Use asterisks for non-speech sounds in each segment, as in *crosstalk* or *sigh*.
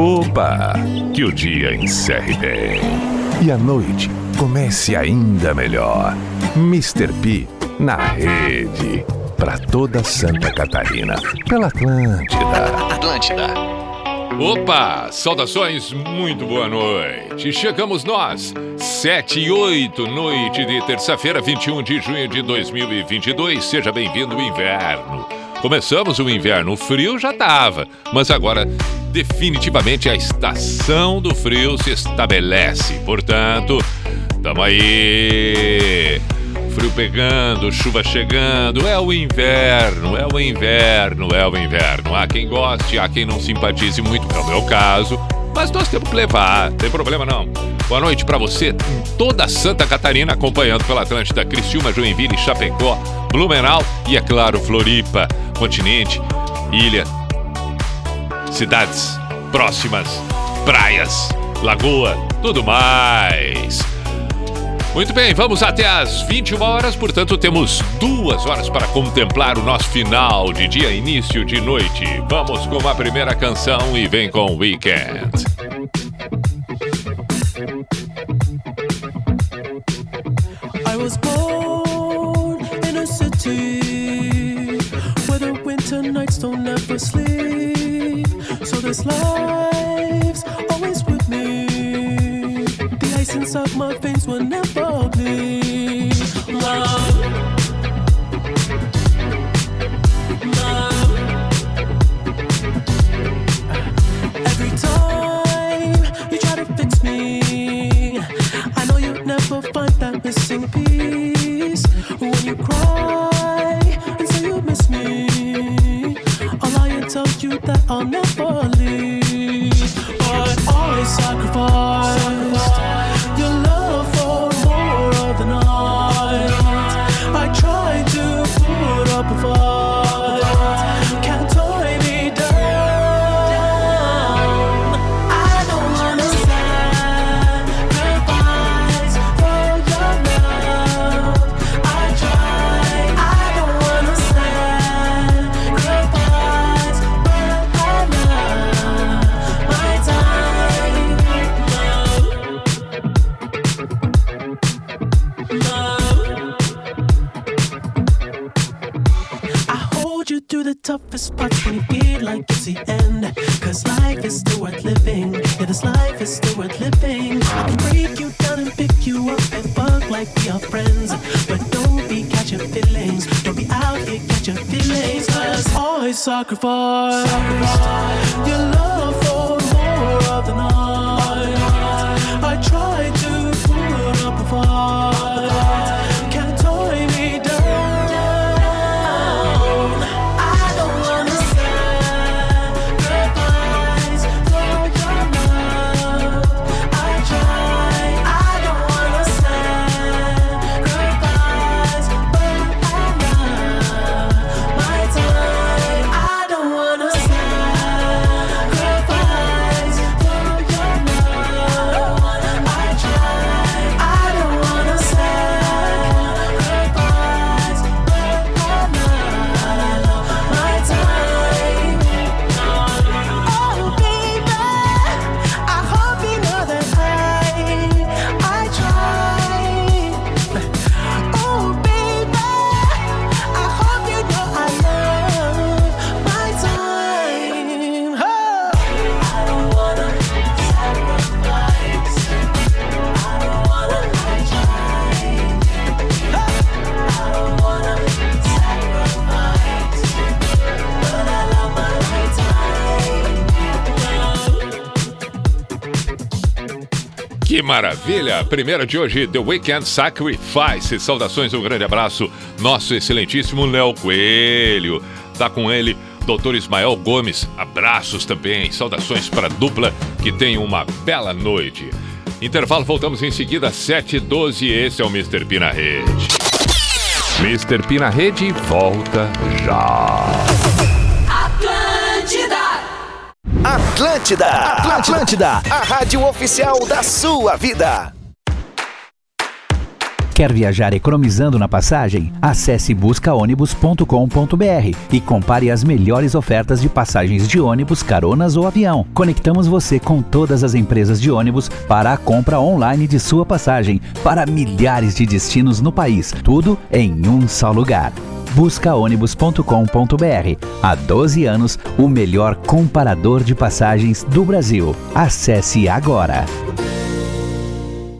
Opa! Que o dia encerre bem. E a noite comece ainda melhor. Mr. P na rede. Para toda Santa Catarina. Pela Atlântida. Atlântida. Opa! Saudações, muito boa noite. Chegamos nós, 7 e 8, noite de terça-feira, 21 de junho de 2022. Seja bem-vindo o inverno. Começamos o inverno, o frio já estava, mas agora definitivamente a estação do frio se estabelece. Portanto, tamo aí frio pegando, chuva chegando, é o inverno, é o inverno, é o inverno. Há quem goste, há quem não simpatize muito, é o meu caso, mas nós temos que levar, não tem problema não. Boa noite para você em toda Santa Catarina, acompanhando pela Atlântida, Criciúma, Joinville, Chapecó, Blumenau e, é claro, Floripa, Continente, Ilha, cidades próximas, praias, lagoa, tudo mais. Muito bem, vamos até às 21 horas, portanto temos duas horas para contemplar o nosso final de dia, início de noite. Vamos com a primeira canção e vem com Weekend. I was born in a city where the winter nights don't ever sleep. So this life's always with me. The ice inside my veins will never bleed. Love. Love. Every time you try to fix me, I know you'll never find that missing piece. When you cry and say you miss me, I'll lie and tell you that I'll never Sacrifice your love for more of the night. I try to put up a fight. Maravilha! Primeira de hoje, The Weekend Sacrifice. Saudações, um grande abraço. Nosso excelentíssimo Léo Coelho. Tá com ele, Dr. Ismael Gomes. Abraços também. Saudações para a dupla. Que tenham uma bela noite. Intervalo, voltamos em seguida, 7 e 12. Esse é o Mr. P na Rede. Mr. P na Rede volta já. Atlântida, Atlântida, a rádio oficial da sua vida. Quer viajar economizando na passagem? Acesse buscaônibus.com.br e compare as melhores ofertas de passagens de ônibus, caronas ou avião. Conectamos você com todas as empresas de ônibus para a compra online de sua passagem para milhares de destinos no país. Tudo em um só lugar buscaônibus.com.br. Há 12 anos, o melhor comparador de passagens do Brasil. Acesse agora.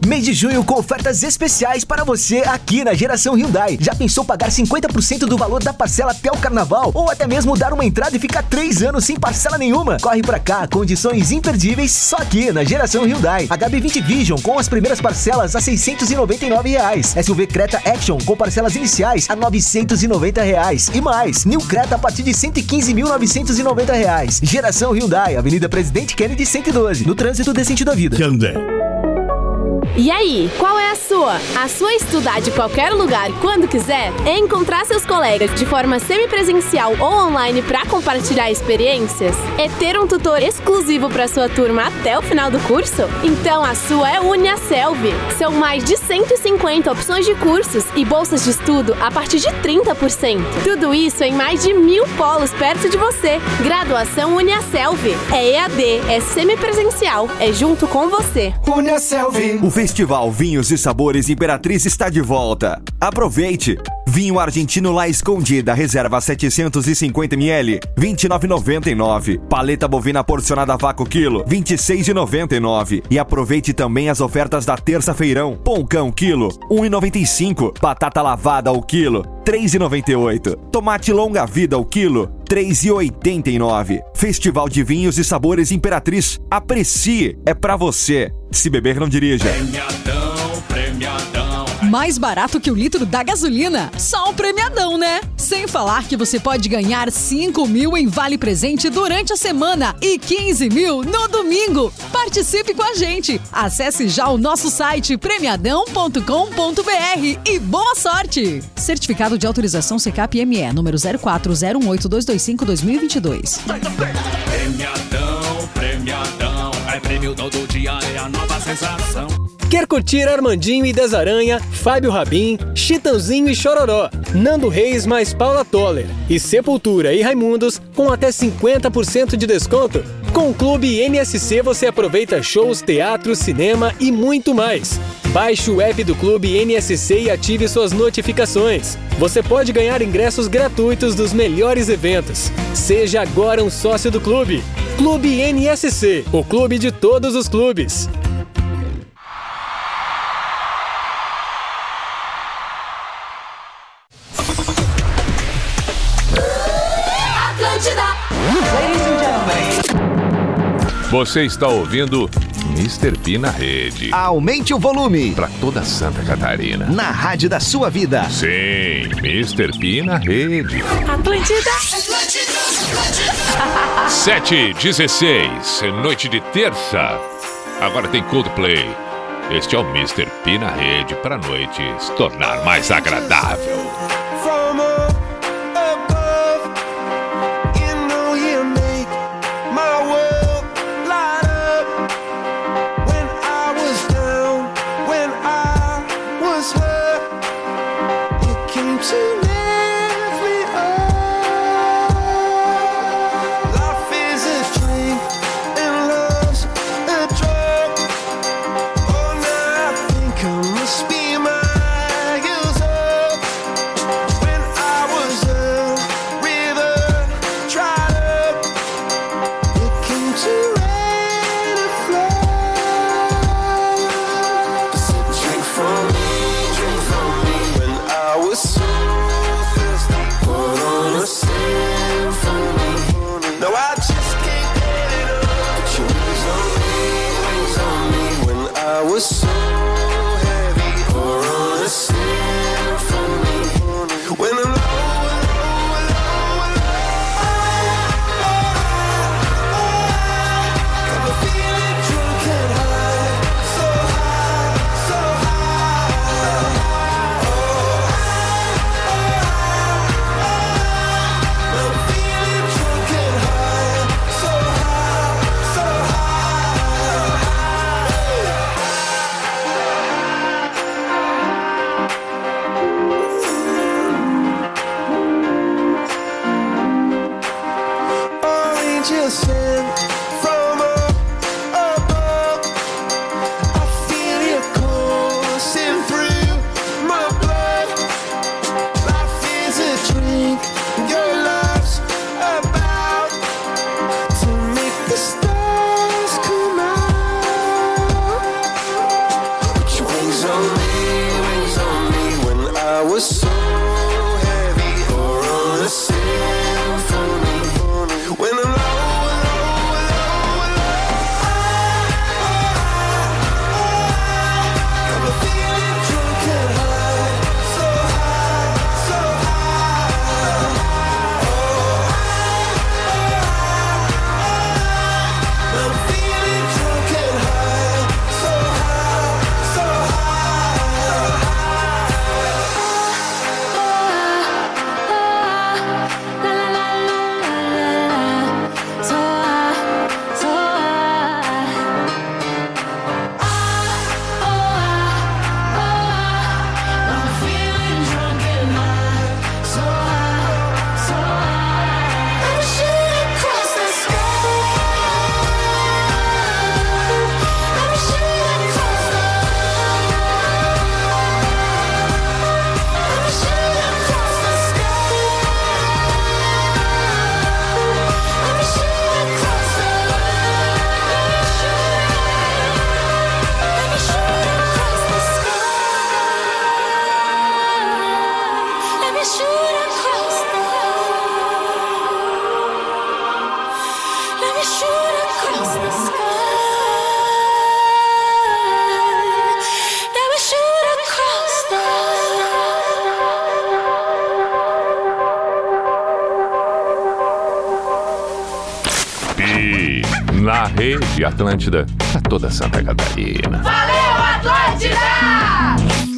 Mês de junho com ofertas especiais para você aqui na Geração Hyundai. Já pensou pagar 50% do valor da parcela até o carnaval? Ou até mesmo dar uma entrada e ficar 3 anos sem parcela nenhuma? Corre pra cá, condições imperdíveis só aqui na Geração Hyundai. HB20 Vision com as primeiras parcelas a 699 reais. SUV Creta Action com parcelas iniciais a 990 reais. E mais, New Creta a partir de 115.990 reais. Geração Hyundai, Avenida Presidente Kennedy 112, no trânsito decente da vida. Hyundai. E aí, qual é a sua? A sua é estudar de qualquer lugar quando quiser? É encontrar seus colegas de forma semipresencial ou online para compartilhar experiências? É ter um tutor exclusivo para sua turma até o final do curso? Então a sua é UniaSelv. São mais de 150 opções de cursos e bolsas de estudo a partir de 30%. Tudo isso em mais de mil polos perto de você. Graduação UniaSelv. É EAD, é semipresencial, é junto com você. UniaSelv. O Festival Vinhos e Sabores Imperatriz está de volta. Aproveite! Vinho argentino lá escondida, reserva 750ml, 29,99. Paleta bovina porcionada vácuo quilo, 26,99. E aproveite também as ofertas da terça-feirão. Poncão quilo, 1,95. Batata lavada ao quilo, 3,98. Tomate longa vida ao quilo, 3,89. Festival de Vinhos e Sabores Imperatriz. Aprecie, é pra você. Se beber, não dirija. Premiadão. Mais barato que o litro da gasolina? Só um premiadão, né? Sem falar que você pode ganhar 5 mil em vale presente durante a semana e 15 mil no domingo. Participe com a gente. Acesse já o nosso site premiadão.com.br e boa sorte! Certificado de autorização CCAP-ME, número 04018225-2022. Premiadão, premiadão. É prêmio todo dia, é a nova sensação. Quer curtir Armandinho e Desaranha, Fábio Rabin, Chitãozinho e Chororó, Nando Reis mais Paula Toller e Sepultura e Raimundos com até 50% de desconto? Com o Clube NSC você aproveita shows, teatro, cinema e muito mais. Baixe o app do Clube NSC e ative suas notificações. Você pode ganhar ingressos gratuitos dos melhores eventos. Seja agora um sócio do clube. Clube NSC, o clube de todos os clubes. Você está ouvindo Mr. P na rede. Aumente o volume. Para toda Santa Catarina. Na rádio da sua vida. Sim, Mr. P na rede. Atlântida. 7 16 noite de terça. Agora tem Coldplay. Este é o Mr. P na rede para a noite se tornar mais agradável. Atlântida a toda Santa Catarina. Valeu, Atlântida!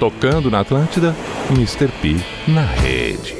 tocando na Atlântida, Mr. P na rede.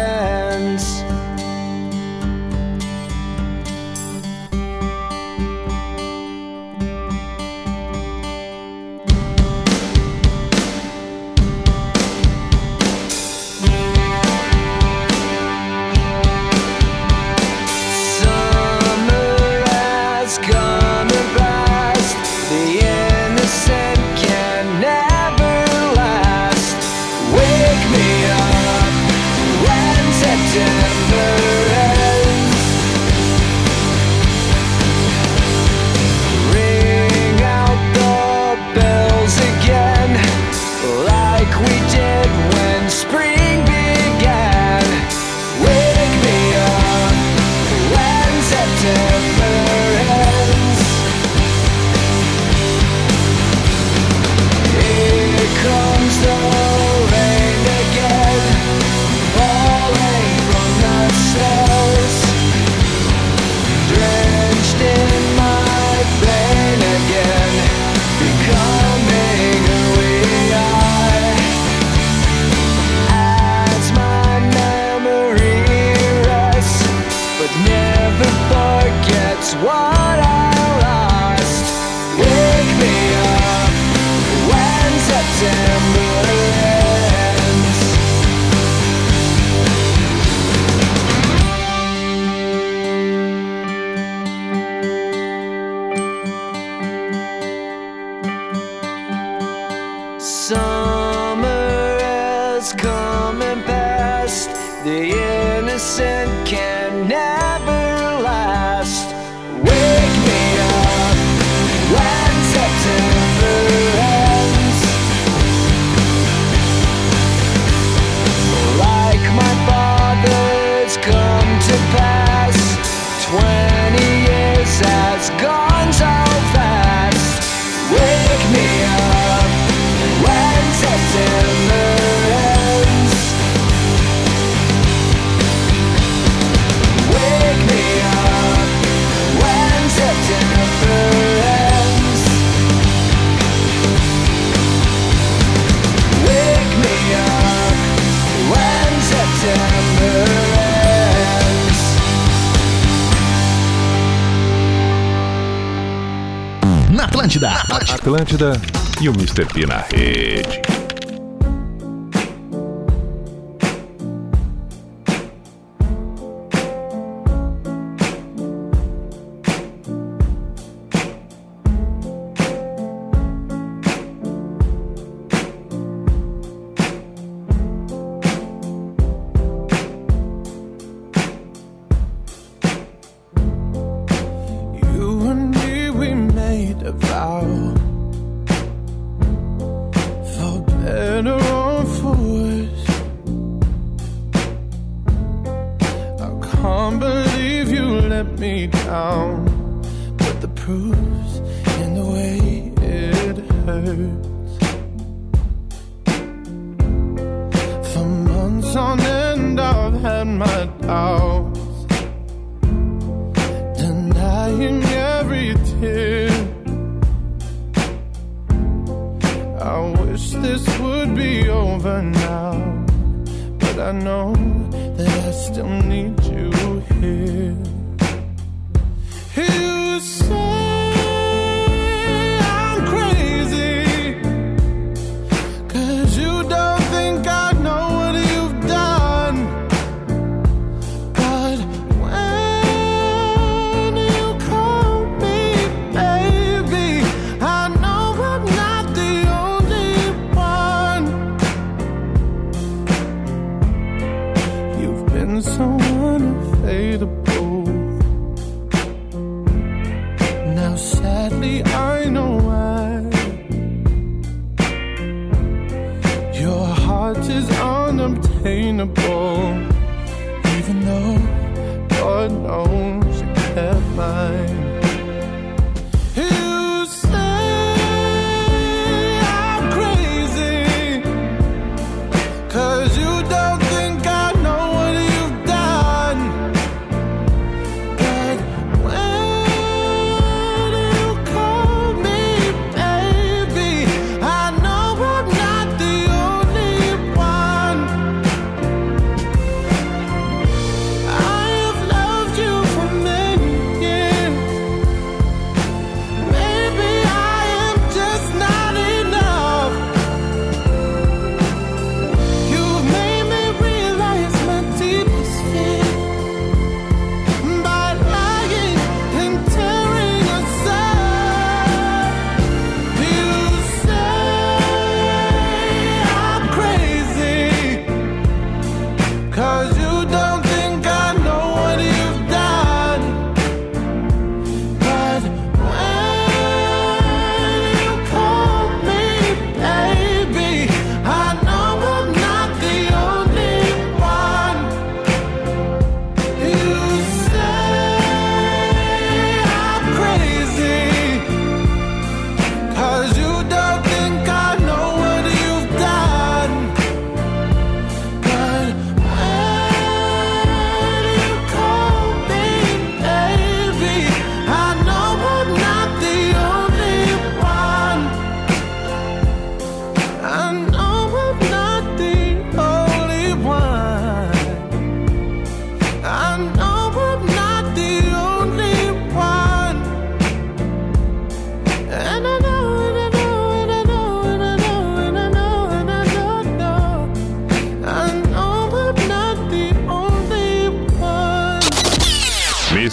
Atlântida e o Mr. P na rede.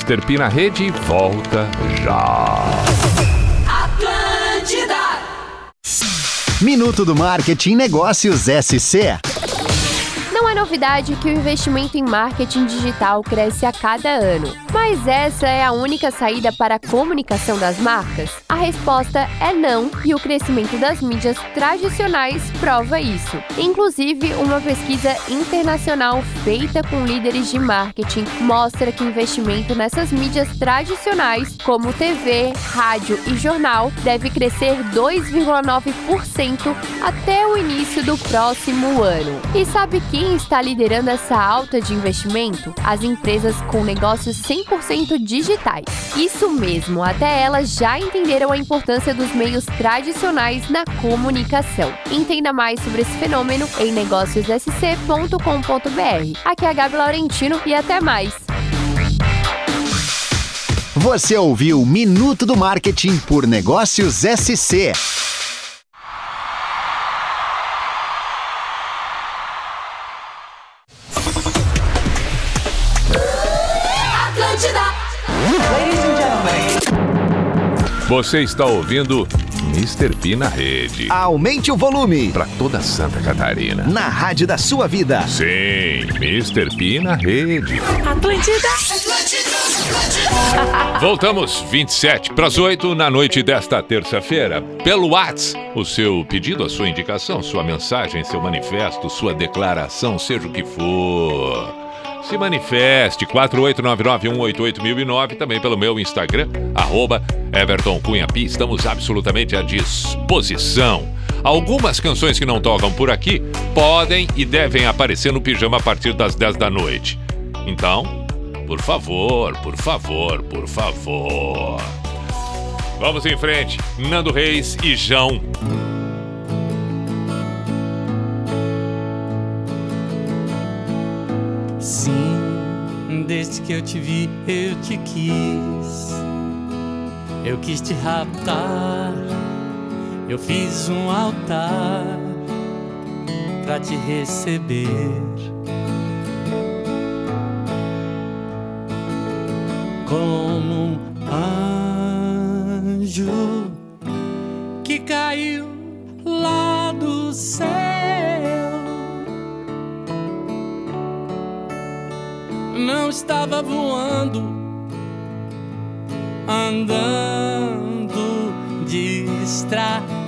Mr. P na rede volta já. Atlântida! Minuto do Marketing Negócios SC. Não é novidade que o investimento em marketing digital cresce a cada ano. Mas essa é a única saída para a comunicação das marcas? A resposta é não, e o crescimento das mídias tradicionais prova isso. Inclusive, uma pesquisa internacional feita com líderes de marketing mostra que investimento nessas mídias tradicionais, como TV, rádio e jornal, deve crescer 2,9% até o início do próximo ano. E sabe quem está liderando essa alta de investimento? As empresas com negócios 100% digitais. Isso mesmo, até elas já entenderam a importância dos meios tradicionais na comunicação. Entenda mais sobre esse fenômeno em negóciossc.com.br. Aqui é a Gabi Laurentino e até mais. Você ouviu Minuto do Marketing por Negócios SC. Você está ouvindo Mr. P na rede. Aumente o volume. Para toda Santa Catarina. Na rádio da sua vida. Sim, Mr. P na rede. Atlântida! *laughs* Voltamos 27 para as 8 na noite desta terça-feira. Pelo Whats, o seu pedido, a sua indicação, sua mensagem, seu manifesto, sua declaração, seja o que for. Se manifeste 48991881009 também pelo meu Instagram, arroba Everton Cunha. Estamos absolutamente à disposição. Algumas canções que não tocam por aqui podem e devem aparecer no pijama a partir das 10 da noite. Então, por favor, por favor, por favor. Vamos em frente. Nando Reis e João. Sim, desde que eu te vi, eu te quis. Eu quis te raptar, eu fiz um altar para te receber. Como um anjo que caiu lá do céu. não estava voando, andando distraído.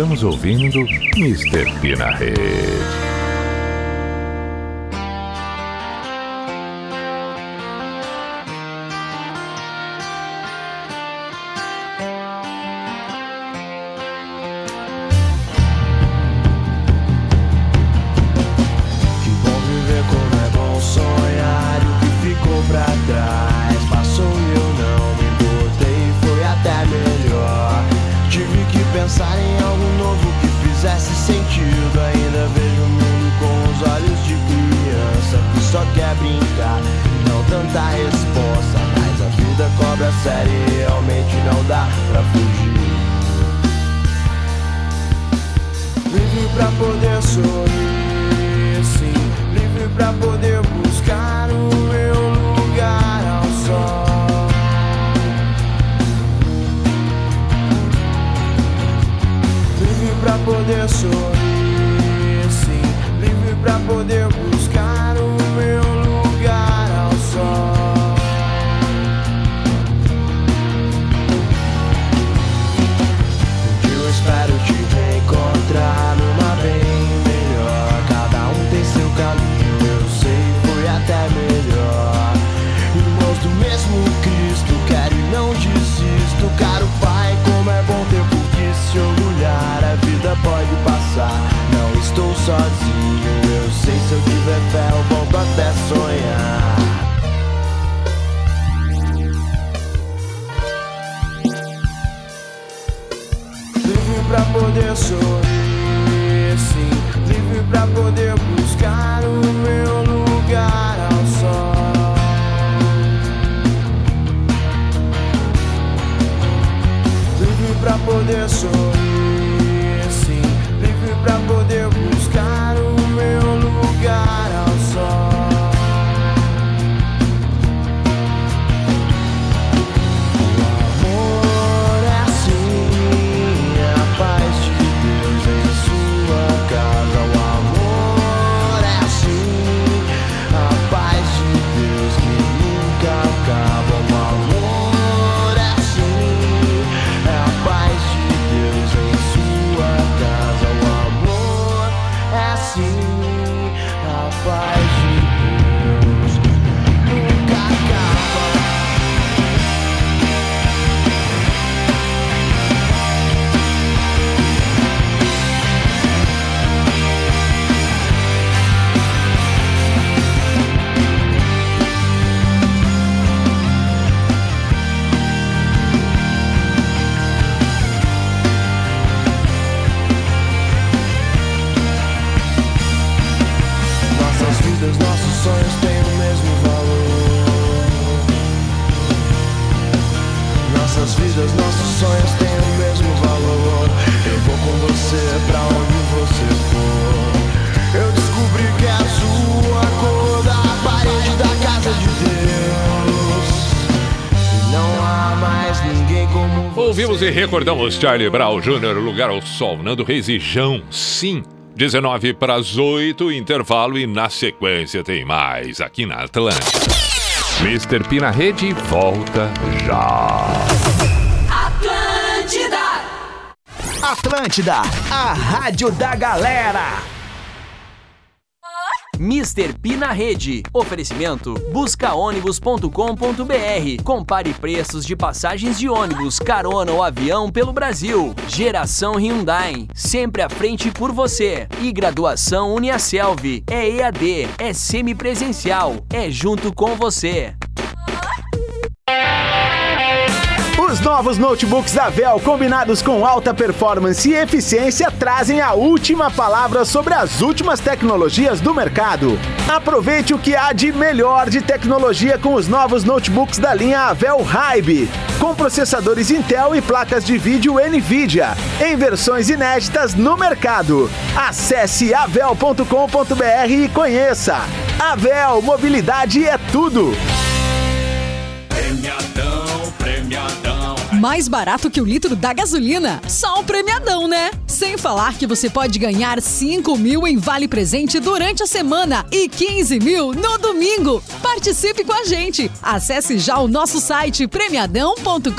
Estamos ouvindo Mr. P na Rede. Recordamos Charlie Brown Jr., Lugar ao Sol, Nando Reis e Jão, sim. 19 para as 8, intervalo e na sequência tem mais aqui na Atlântica. Mr. P na rede volta já. Atlântida! Atlântida, a rádio da galera. Mr. P na rede. Oferecimento buscaônibus.com.br. Compare preços de passagens de ônibus, carona ou avião pelo Brasil. Geração Hyundai. Sempre à frente por você. E graduação Uniaselv. É EAD, é semipresencial, é junto com você. Os novos notebooks da Dell, combinados com alta performance e eficiência, trazem a última palavra sobre as últimas tecnologias do mercado. Aproveite o que há de melhor de tecnologia com os novos notebooks da linha Avel Hybe, com processadores Intel e placas de vídeo Nvidia, em versões inéditas no mercado. Acesse avel.com.br e conheça. Avel, mobilidade é tudo. Mais barato que o litro da gasolina? Só um premiadão, né? Sem falar que você pode ganhar 5 mil em vale presente durante a semana e 15 mil no domingo. Participe com a gente. Acesse já o nosso site premiadão.com.br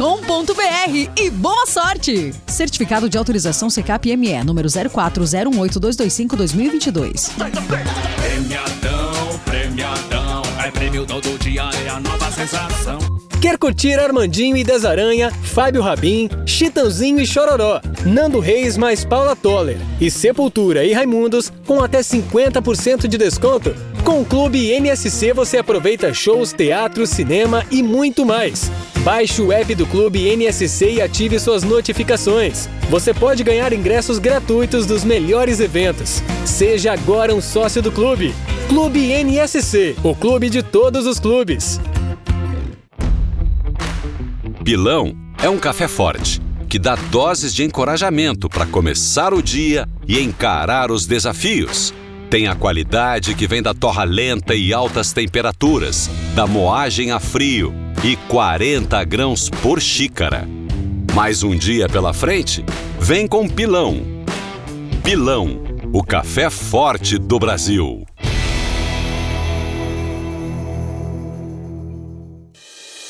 e boa sorte! Certificado de autorização CCAP-ME, número 04018225-2022. Premiadão, premiadão. É prêmio todo dia, é a nova sensação. Quer curtir Armandinho e Desaranha, Fábio Rabin, Chitãozinho e Chororó, Nando Reis mais Paula Toller e Sepultura e Raimundos com até 50% de desconto? Com o Clube NSC você aproveita shows, teatro, cinema e muito mais. Baixe o app do Clube NSC e ative suas notificações. Você pode ganhar ingressos gratuitos dos melhores eventos. Seja agora um sócio do clube. Clube NSC, o clube de todos os clubes. Pilão é um café forte que dá doses de encorajamento para começar o dia e encarar os desafios. Tem a qualidade que vem da torra lenta e altas temperaturas, da moagem a frio e 40 grãos por xícara. Mais um dia pela frente? Vem com Pilão. Pilão, o café forte do Brasil.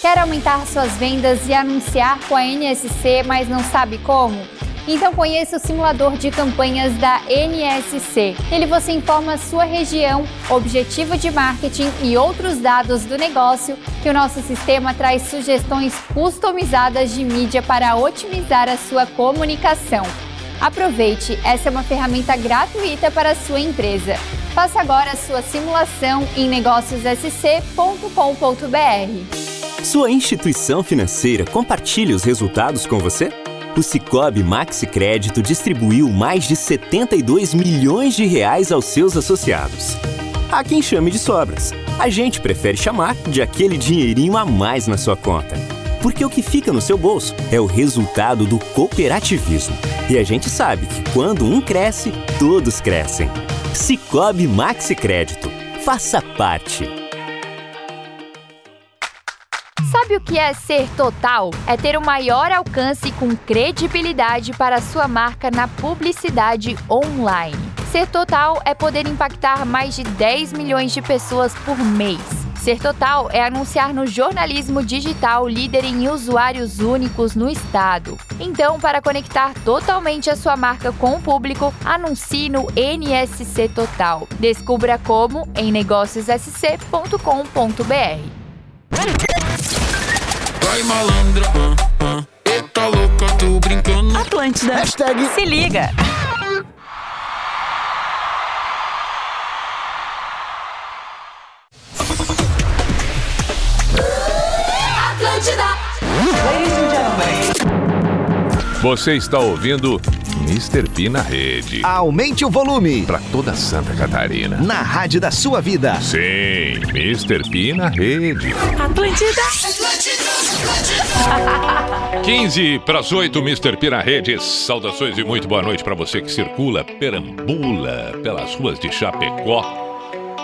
Quer aumentar suas vendas e anunciar com a NSC, mas não sabe como? Então conheça o simulador de campanhas da NSC. Nele você informa sua região, objetivo de marketing e outros dados do negócio que o nosso sistema traz sugestões customizadas de mídia para otimizar a sua comunicação. Aproveite, essa é uma ferramenta gratuita para a sua empresa. Faça agora a sua simulação em negóciossc.com.br. Sua instituição financeira compartilha os resultados com você? O Cicobi Maxi Crédito distribuiu mais de 72 milhões de reais aos seus associados. Há quem chame de sobras. A gente prefere chamar de aquele dinheirinho a mais na sua conta. Porque o que fica no seu bolso é o resultado do cooperativismo. E a gente sabe que quando um cresce, todos crescem. Cicobi Maxi Crédito. Faça parte. Sabe o que é ser total? É ter o maior alcance com credibilidade para sua marca na publicidade online. Ser total é poder impactar mais de 10 milhões de pessoas por mês. Ser total é anunciar no jornalismo digital líder em usuários únicos no estado. Então, para conectar totalmente a sua marca com o público, anuncie no NSC Total. Descubra como em negóciossc.com.br. Vai malandra, ah, ah. Eita louca, tô brincando. Atlântida. Hashtag Se liga. Atlântida. Ladies and gentlemen. Você está ouvindo Mr. P na rede. Aumente o volume. Para toda Santa Catarina. Na rádio da sua vida. Sim, Mr. P na rede. Atlântida. 15 para as 8, Mr. P na rede. Saudações e muito boa noite para você que circula, perambula pelas ruas de Chapecó.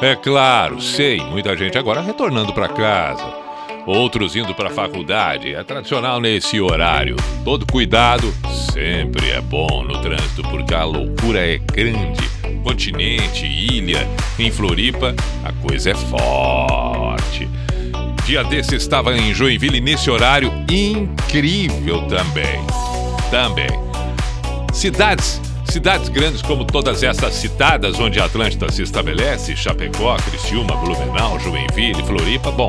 É claro, sei, muita gente agora retornando para casa. Outros indo para a faculdade. É tradicional nesse horário. Todo cuidado sempre é bom no trânsito, porque a loucura é grande. Continente, ilha, em Floripa, a coisa é forte. Dia desse estava em Joinville nesse horário incrível também. Também. Cidades, cidades grandes como todas essas citadas onde a Atlântida se estabelece, Chapecó, Criciúma, Blumenau, Joinville, Floripa, bom,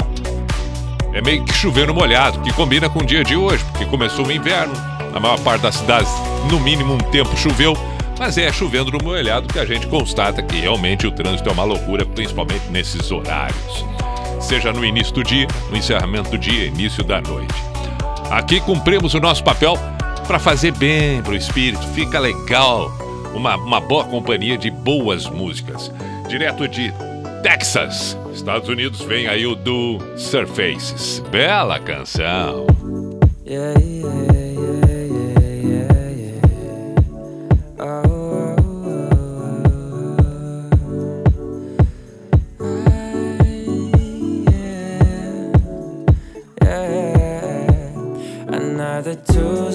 é meio que chover no molhado, que combina com o dia de hoje, porque começou o inverno. Na maior parte das cidades, no mínimo um tempo choveu, mas é chovendo no molhado que a gente constata que realmente o trânsito é uma loucura, principalmente nesses horários. Seja no início do dia, no encerramento do dia, início da noite. Aqui cumprimos o nosso papel para fazer bem pro espírito, fica legal. Uma, uma boa companhia de boas músicas. Direto de Texas, Estados Unidos, vem aí o do Surfaces. Bela canção. Yeah, yeah, the two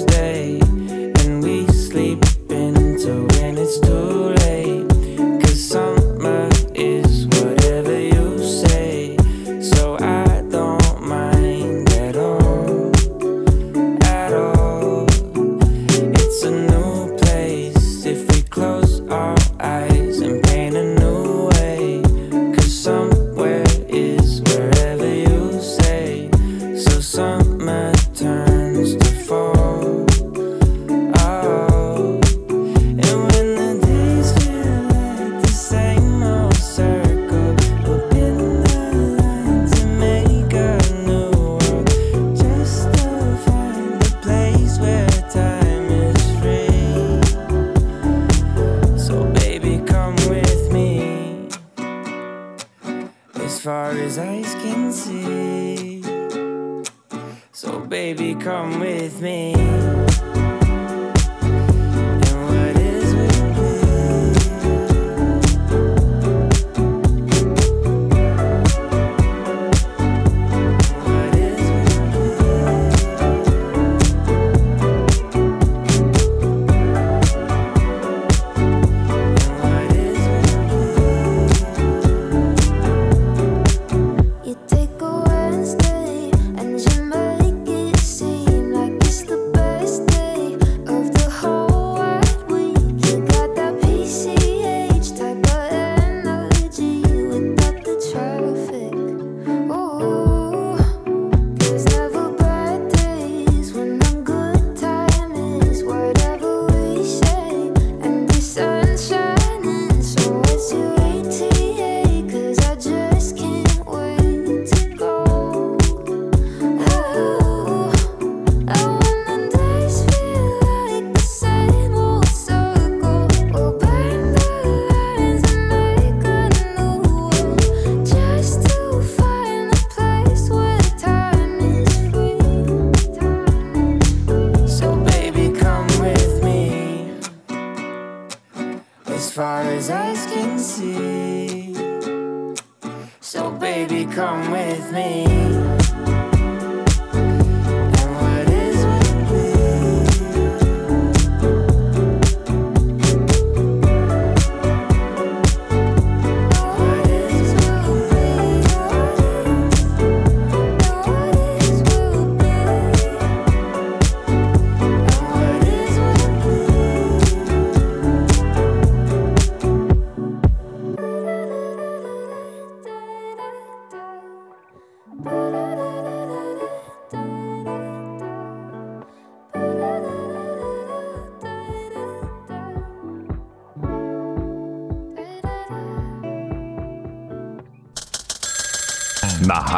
Wednesday and you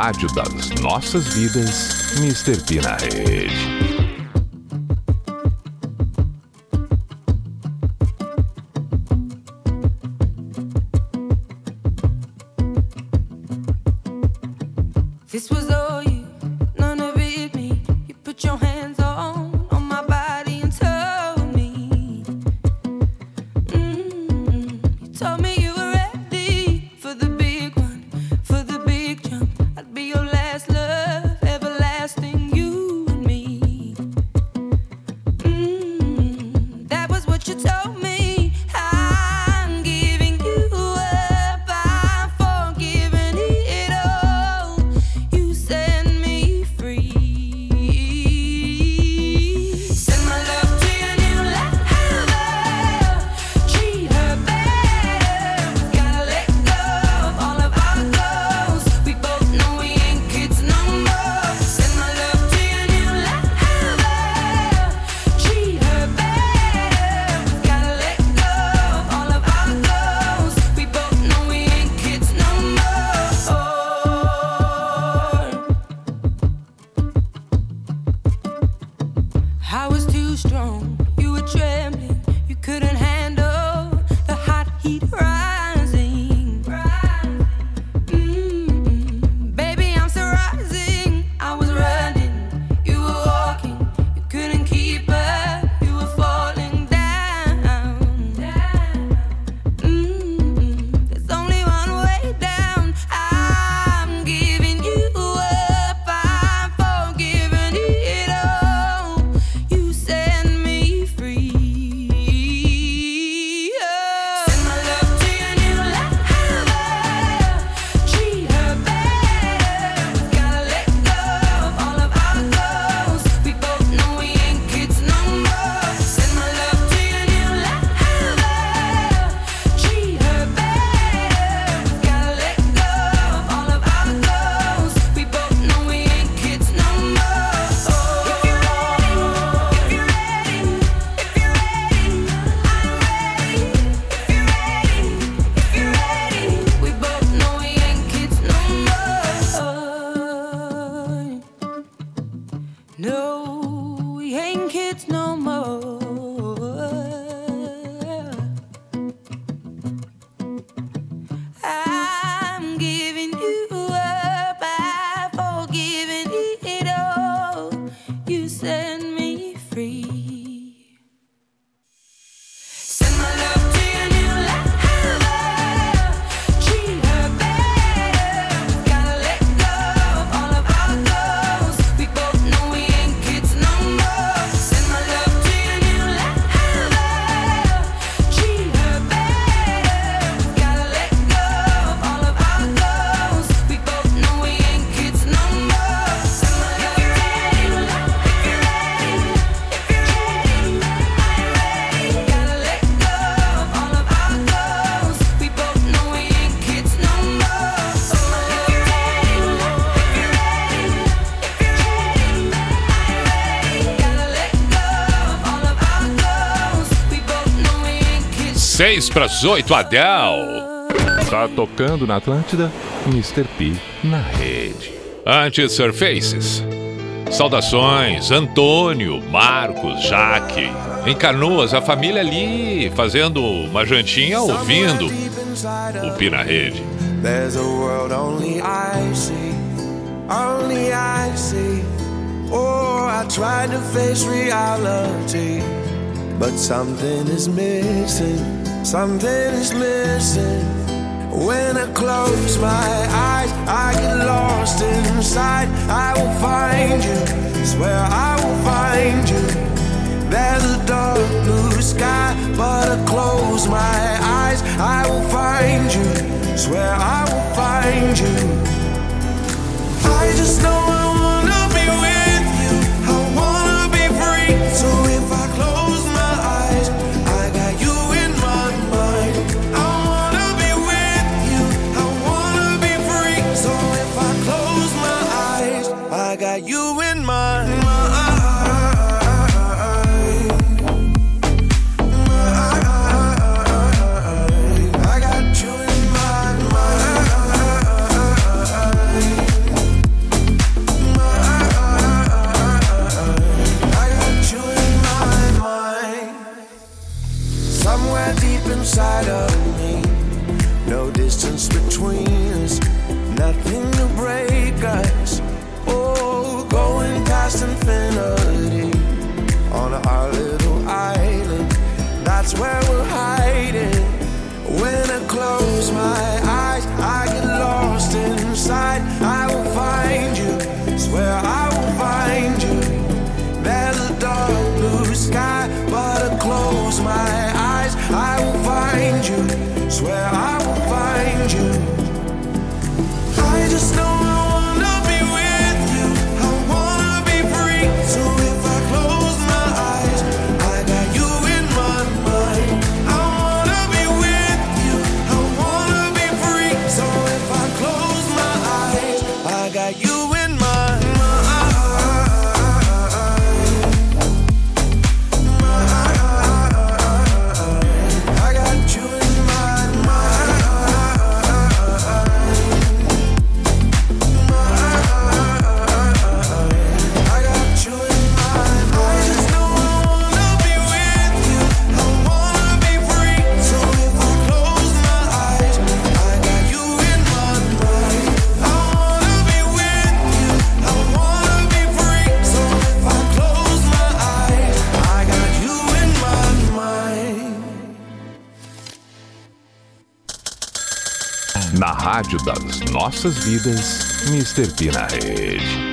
rádio das nossas vidas, Mr. P na rede. 3 para as 8, Adele. Tá tocando na Atlântida, Mr. P na rede. Antes Surfaces. Saudações, Antônio, Marcos, Jaque. Em Canoas, a família ali fazendo uma jantinha ouvindo o P na rede. There's a world only I see, only I see. Oh, I tried to face reality, but something is missing. Something is missing when I close my eyes. I get lost inside. I will find you. Swear I will find you. There's a dark blue sky, but I close my eyes. I will find you. Swear I will find you. I just know I wanna be with you. I wanna be free. So if I nossas vidas, Mr. P na rede.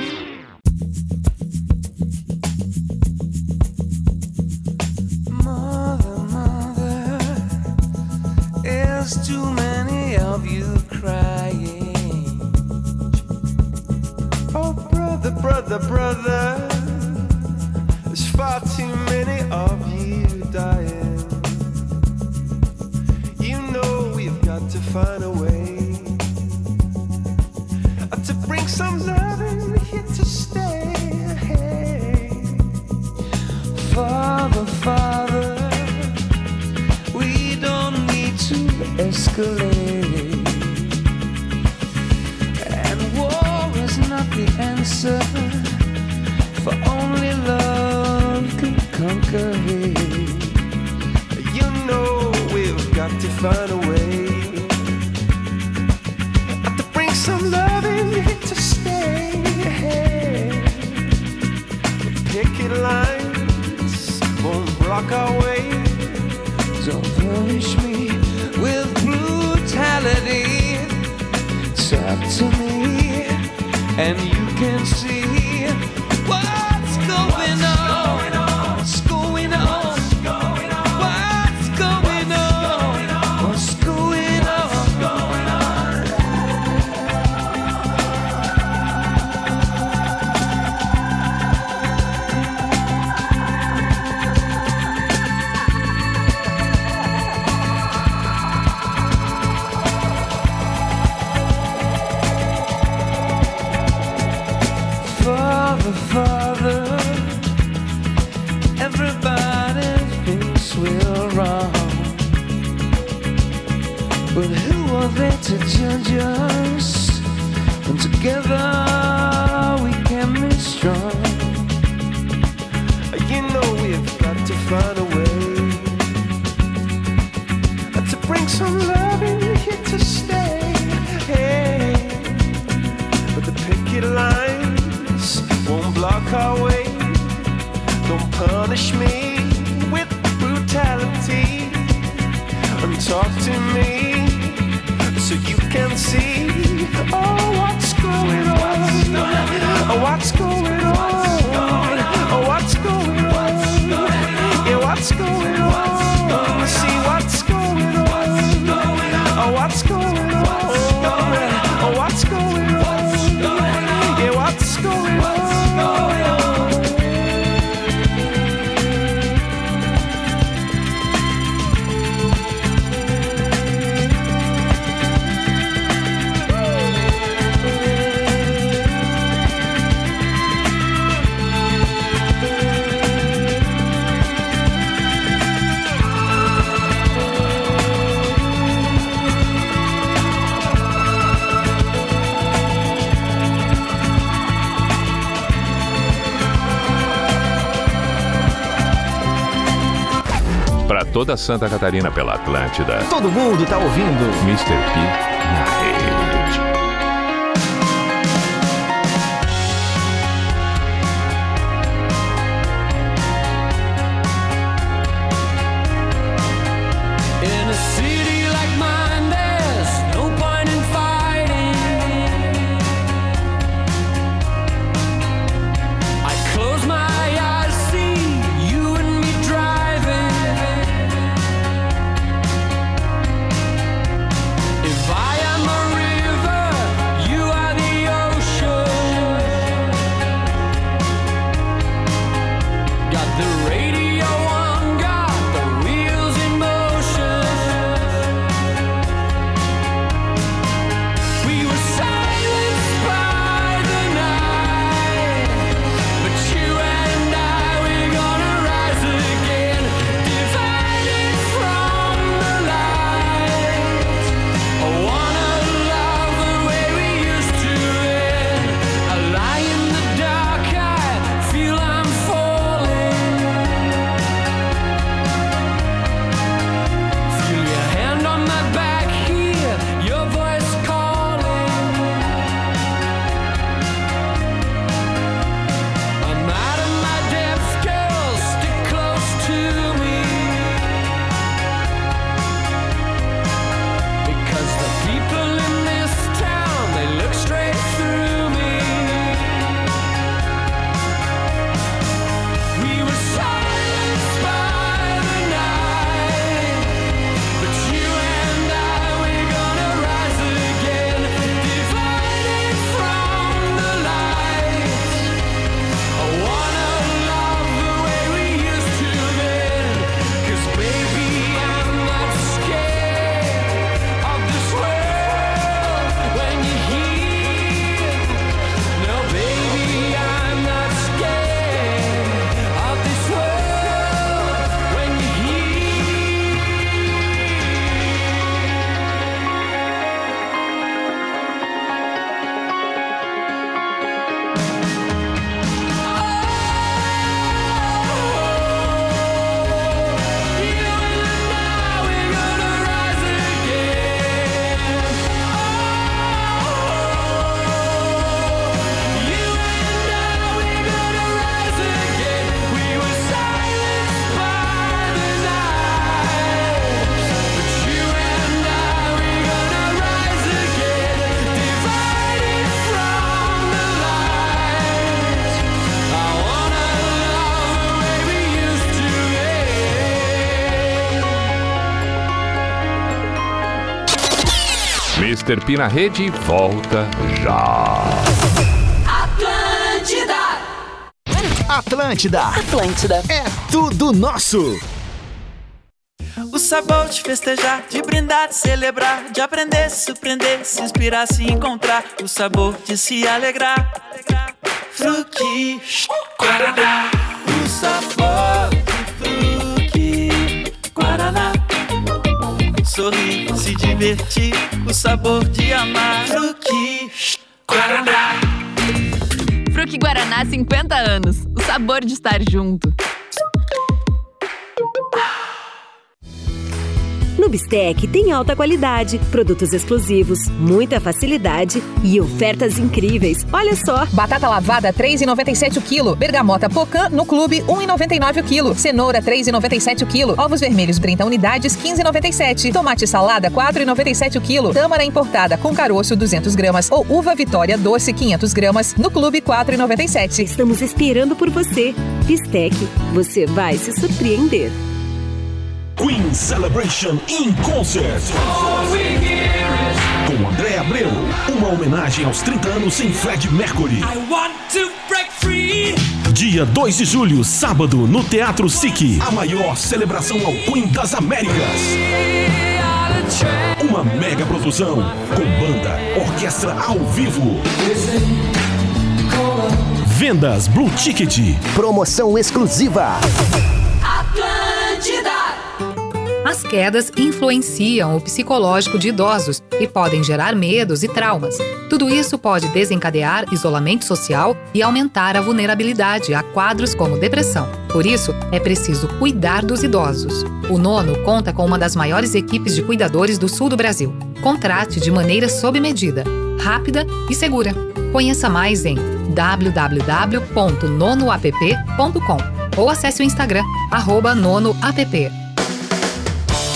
better us, and together we can be strong. You know we've got to find a way to bring some love in here to stay. Hey, but the picket lines won't block our way. Don't punish me with brutality. And talk to me can see. Oh, what's going on? Oh, what's going on? Oh, what's going on? Yeah, what's going on? toda Santa Catarina pela Atlântida. Todo mundo tá ouvindo. Mr. P. Mr. Na rede volta já. Atlântida! Atlântida! Atlântida! É tudo nosso! O sabor de festejar, de brindar, de celebrar, de aprender, se surpreender, se inspirar, se encontrar. O sabor de se alegrar. Fruque, Guaraná. O sabor de fruque, Guaraná. Sorrir divertir. O sabor de amar. Fruque Guaraná. Fruque Guaraná, 50 anos. O sabor de estar junto. No Bistec tem alta qualidade, produtos exclusivos, muita facilidade e ofertas incríveis. Olha só! Batata lavada 3,97 o quilo. Bergamota Pocã no clube 1,99 o quilo. Cenoura 3,97 o quilo. Ovos vermelhos 30 unidades 15,97. Tomate salada 4,97 o quilo. Tâmara importada com caroço 200 gramas ou uva Vitória doce 500 gramas no clube 4,97. Estamos esperando por você. Bistec, você vai se surpreender. Queen Celebration in Concert. Com André Abreu, uma homenagem aos 30 anos sem Fred Mercury. Dia 2 de julho, sábado, no Teatro SIC. A maior celebração ao Queen das Américas. Uma mega produção com banda, orquestra ao vivo. Vendas Blue Ticket. Promoção exclusiva. As quedas influenciam o psicológico de idosos e podem gerar medos e traumas. Tudo isso pode desencadear isolamento social e aumentar a vulnerabilidade a quadros como depressão. Por isso, é preciso cuidar dos idosos. O Nono conta com uma das maiores equipes de cuidadores do sul do Brasil. Contrate de maneira sob medida, rápida e segura. Conheça mais em www.nonoapp.com ou acesse o Instagram, nonoapp.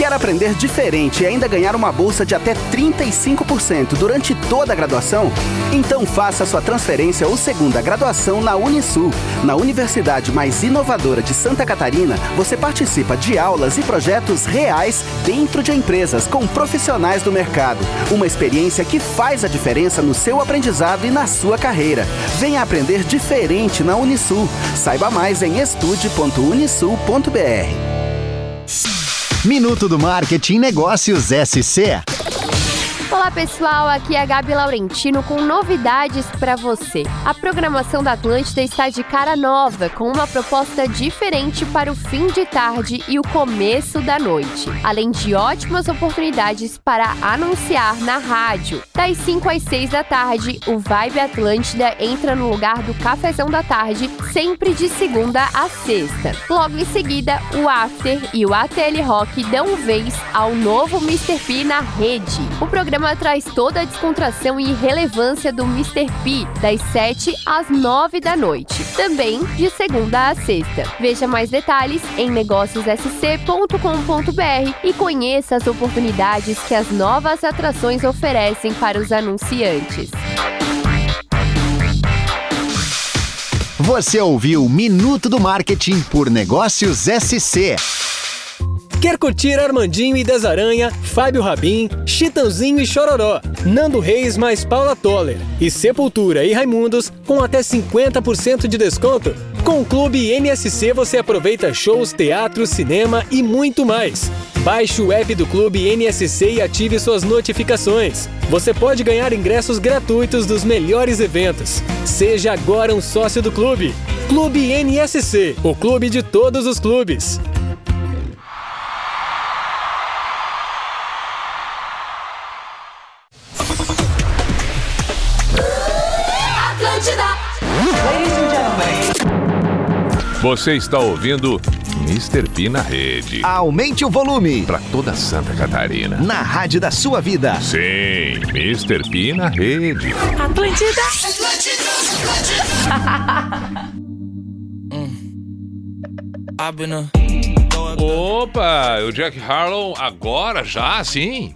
Quer aprender diferente e ainda ganhar uma bolsa de até 35% durante toda a graduação? Então faça sua transferência ou segunda graduação na Unisul. Na universidade mais inovadora de Santa Catarina, você participa de aulas e projetos reais dentro de empresas com profissionais do mercado. Uma experiência que faz a diferença no seu aprendizado e na sua carreira. Venha aprender diferente na Unisul. Saiba mais em estude.unisul.br. Minuto do Marketing Negócios SC. Olá pessoal, aqui é a Gabi Laurentino com novidades para você. A programação da Atlântida está de cara nova, com uma proposta diferente para o fim de tarde e o começo da noite, além de ótimas oportunidades para anunciar na rádio. Das 5 às 6 da tarde, o Vibe Atlântida entra no lugar do cafezão da tarde, sempre de segunda a sexta. Logo em seguida, o After e o ATL Rock dão vez ao novo Mr. P na rede. O programa traz toda a descontração e relevância do Mr. P, das 7 às 9 da noite, também de segunda a sexta. Veja mais detalhes em negóciossc.com.br e conheça as oportunidades que as novas atrações oferecem para os anunciantes. Você ouviu Minuto do Marketing por Negócios SC. Quer curtir Armandinho e Desaranha, Fábio Rabin, Chitãozinho e Chororó, Nando Reis mais Paula Toller e Sepultura e Raimundos com até 50% de desconto? Com o Clube NSC você aproveita shows, teatro, cinema e muito mais. Baixe o app do Clube NSC e ative suas notificações. Você pode ganhar ingressos gratuitos dos melhores eventos. Seja agora um sócio do clube. Clube NSC, o clube de todos os clubes. Você está ouvindo Mr. P na rede. Aumente o volume. Para toda Santa Catarina. Na rádio da sua vida. Sim, Mr. P na rede. Atlântida! Opa, o Jack Harlow agora já, sim?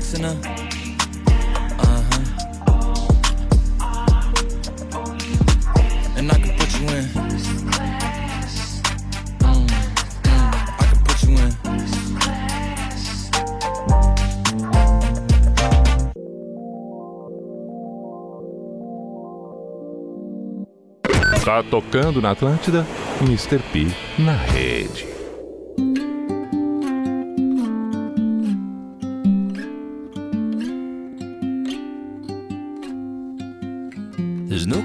sex in a. Uh-huh. And. Mm, mm, I can put you in. Tá tocando na Atlântida, Mr. P na rede.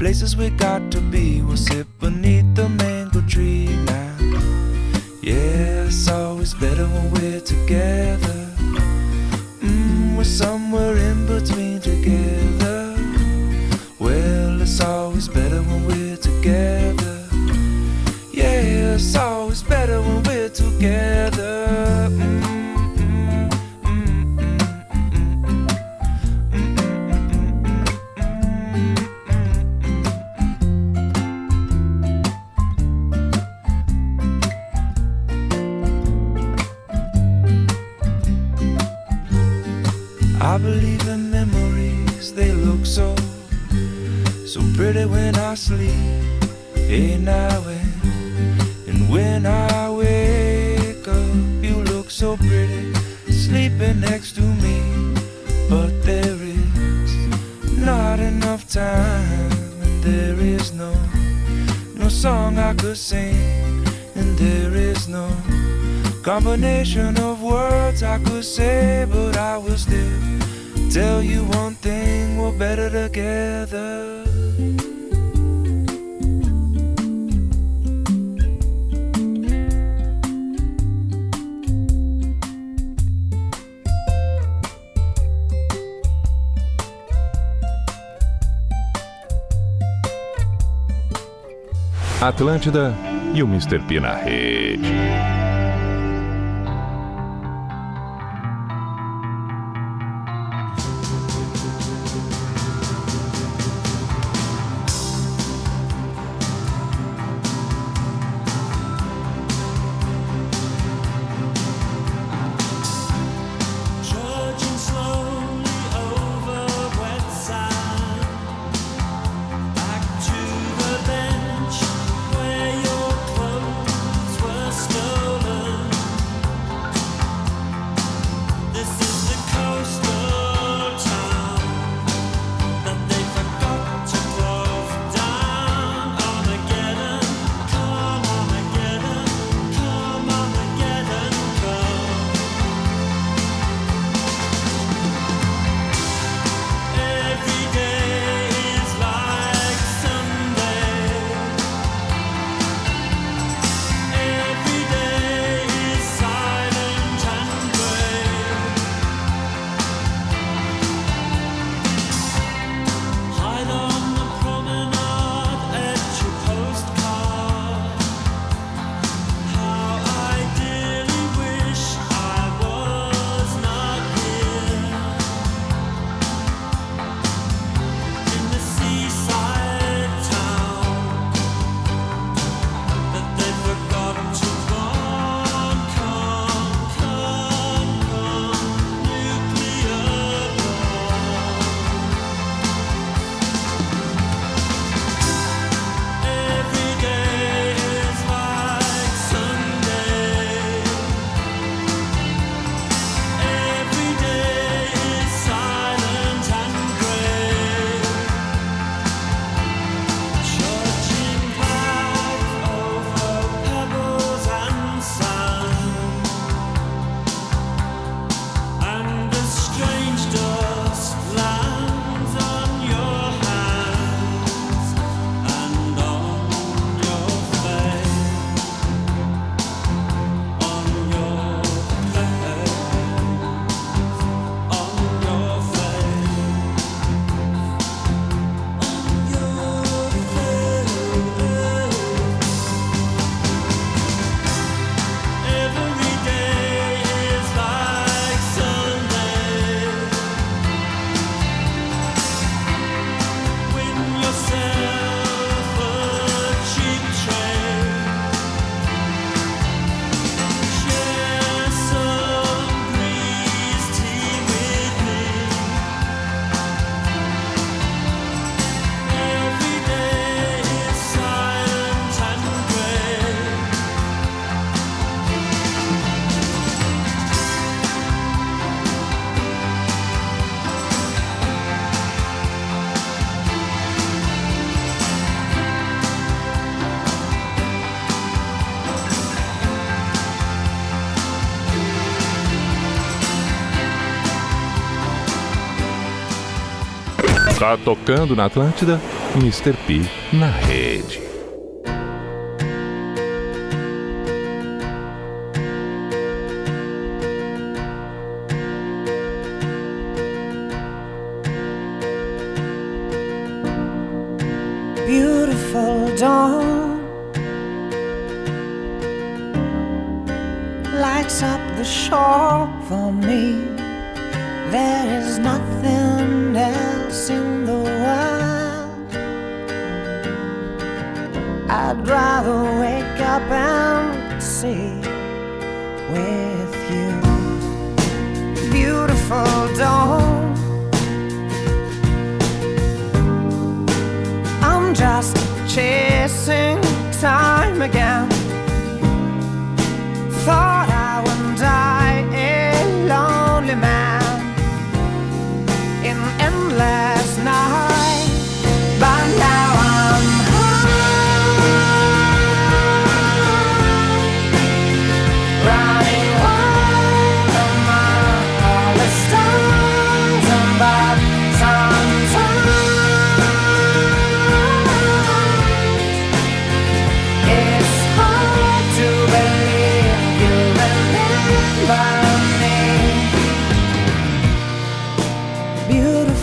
places we got to be. We'll sit beneath the mango tree now. Yeah, it's always better when we're together. Mm, we're somewhere in between Atlântida e o Mr. P na rede. Tá tocando na Atlântida, Mr. P na rede. Lights up the shore for me. There is nothing.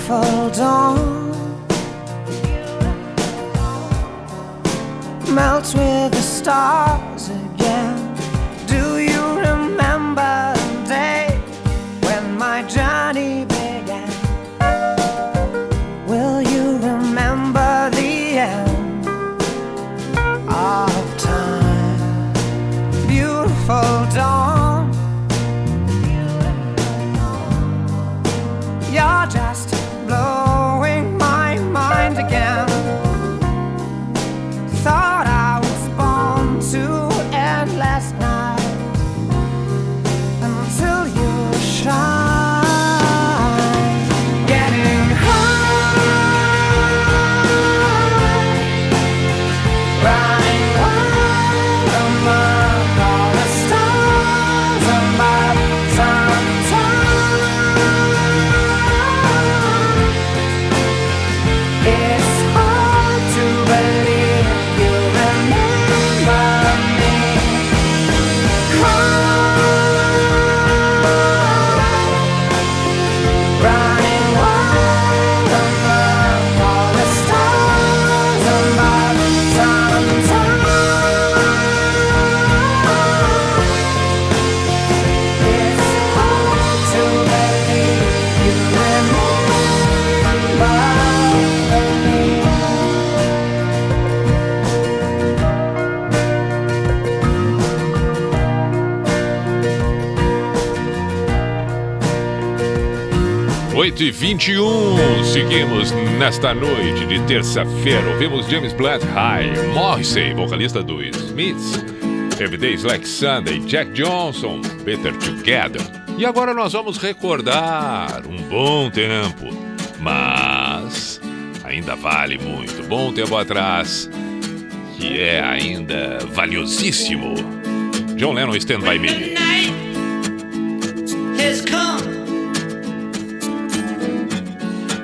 beautiful dawn melts with the stars. 21. Seguimos nesta noite de terça-feira. Ouvimos James Blunt, High, Morrissey, vocalista do Smiths, Everydays Like Sunday, Jack Johnson, Better Together. E agora nós vamos recordar um bom tempo, mas ainda vale muito. Bom tempo atrás, que é ainda valiosíssimo. John Lennon, Stand By Me.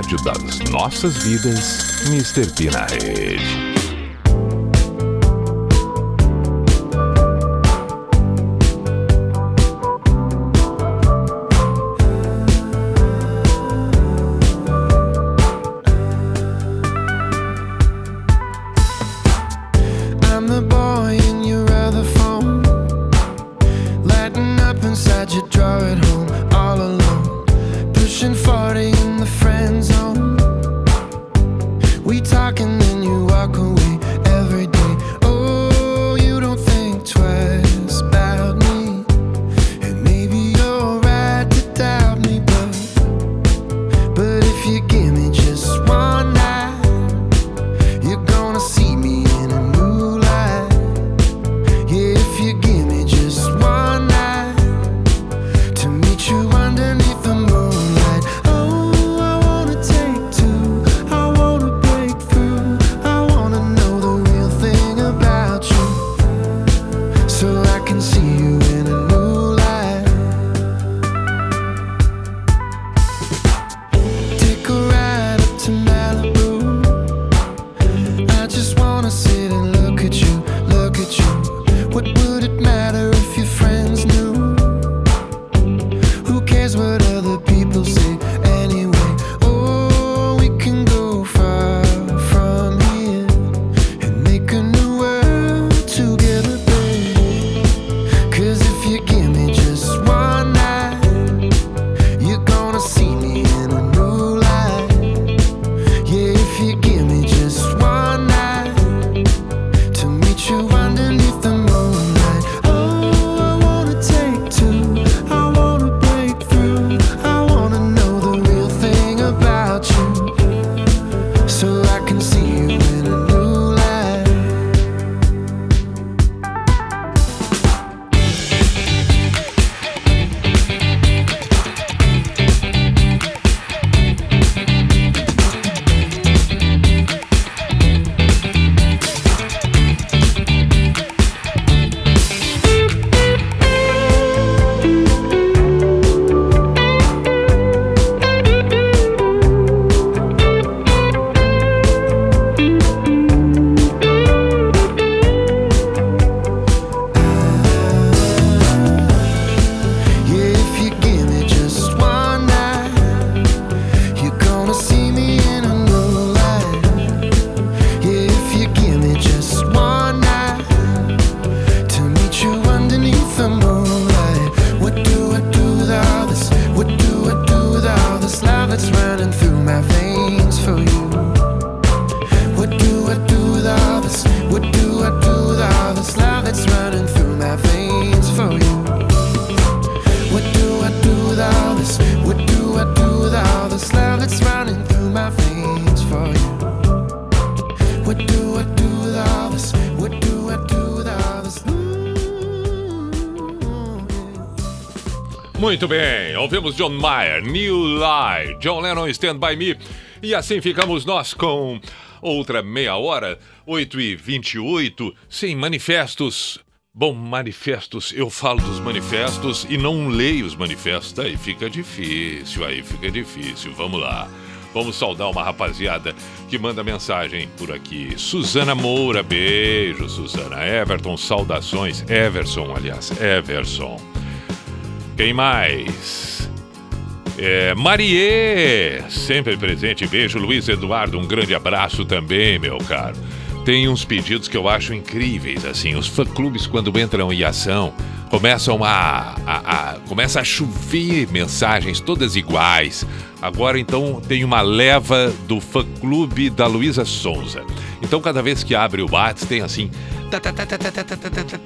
Rádio das nossas vidas, Mr. P na rede. Muito bem, ouvimos John Mayer, New Light, John Lennon, Stand By Me. E assim ficamos nós com outra meia hora, 8 e 28 sem manifestos. Bom, manifestos, eu falo dos manifestos e não leio os manifestos. Aí fica difícil, aí fica difícil. Vamos lá. Vamos saudar uma rapaziada que manda mensagem por aqui. Suzana Moura, beijo, Suzana. Everton, saudações. Everson, aliás, Everson. Quem mais? É, Marie, sempre presente. Beijo, Luiz Eduardo. Um grande abraço também, meu caro. Tem uns pedidos que eu acho incríveis, assim. Os fã-clubes, quando entram em ação, começam a, a, a- Começa a chover mensagens todas iguais. Agora, então, tem uma leva do fã-clube da Luísa Sonza. Então, cada vez que abre o Whats, tem assim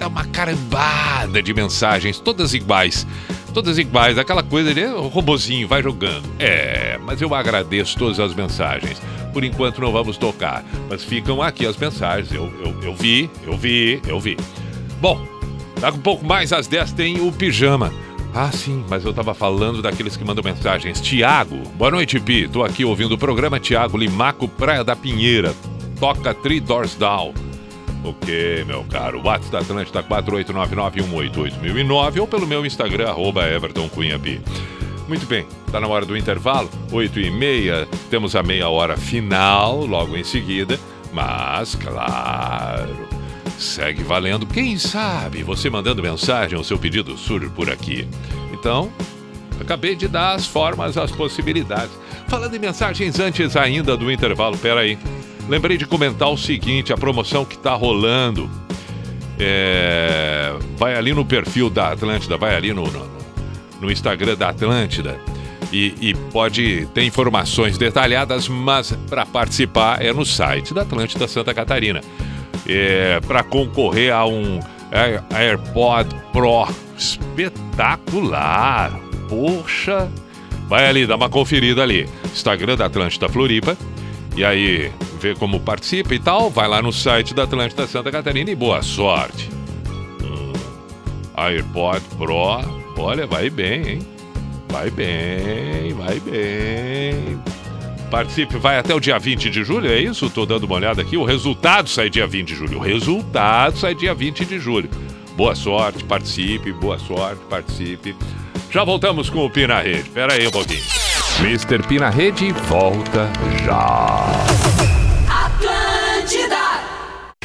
uma carambada de mensagens, todas iguais. Todas iguais, aquela coisa de o robozinho vai jogando. É, mas eu agradeço todas as mensagens. Por enquanto não vamos tocar, mas ficam aqui as mensagens. Eu, eu, eu vi, eu vi, eu vi. Bom, daqui um pouco mais às 10 tem o pijama. Ah, sim, mas eu estava falando daqueles que mandam mensagens. Tiago, boa noite, Pi. Tô aqui ouvindo o programa Tiago Limaco, Praia da Pinheira. Toca Three Doors Down. Ok, meu caro. WhatsApp da Atlântida 48991882009 ou pelo meu Instagram, arroba Everton Cunha Pi. Muito bem, está na hora do intervalo, 8 e meia, temos a meia hora final logo em seguida, mas claro, segue valendo. Quem sabe você mandando mensagem, o seu pedido surge por aqui. Então, acabei de dar as formas, as possibilidades. Falando em mensagens antes ainda do intervalo, peraí. Lembrei de comentar o seguinte: a promoção que está rolando. é, vai ali no perfil da Atlântida, vai ali no, no, no Instagram da Atlântida e, e pode ter informações detalhadas, mas para participar é no site da Atlântida Santa Catarina. É, para concorrer a um Air- AirPod Pro espetacular. Poxa, vai ali, dá uma conferida ali. Instagram da Atlântida Floripa. E aí, vê como participa e tal. Vai lá no site da Atlântida Santa Catarina e boa sorte. Hum, AirPod Pro, olha, vai bem, hein? Vai bem, vai bem. Participe, vai até o dia 20 de julho, é isso? Tô dando uma olhada aqui. O resultado sai dia 20 de julho. O resultado sai dia 20 de julho. Boa sorte, participe, boa sorte, participe. Já voltamos com o Pina Rede. Pera aí um pouquinho. Mr. P na rede volta já.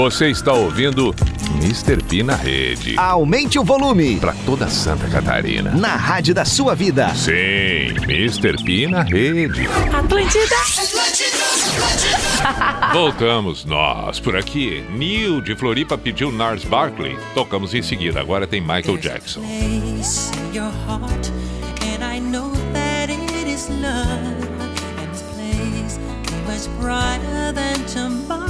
Você está ouvindo Mr. P na rede. Aumente o volume. Para toda Santa Catarina. Na rádio da sua vida. Sim, Mr. P na rede. Atlântida! *laughs* Voltamos nós por aqui. Neil de Floripa pediu Nars Barkley. Tocamos em seguida. Agora tem Michael Jackson. much brighter than tomorrow.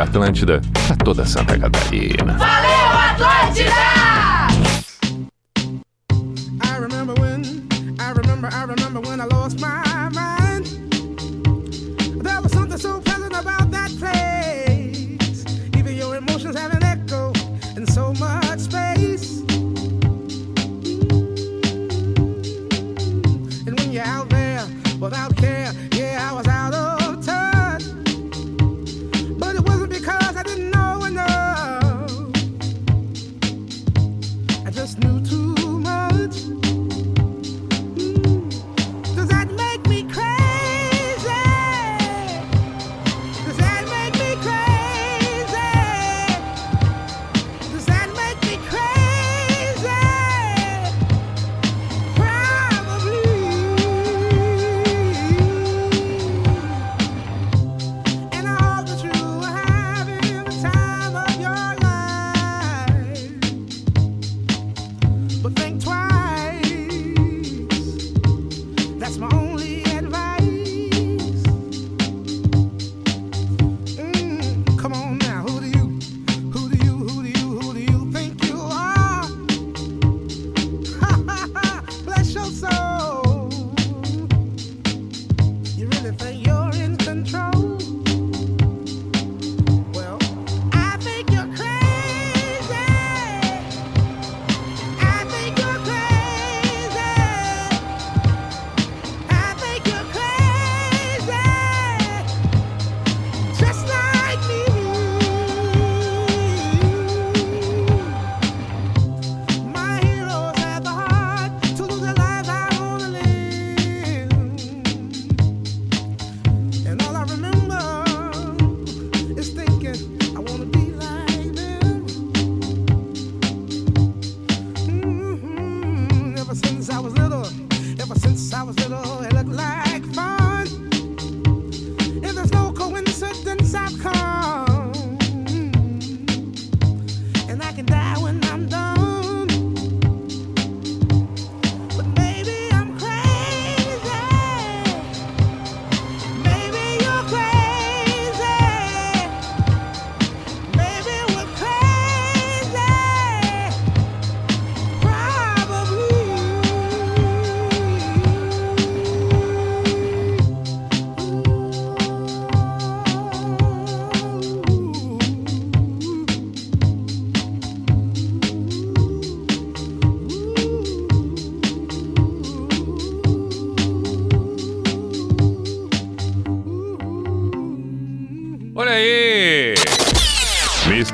Atlântida, pra toda Santa Catarina. Valeu, Atlântida! Little,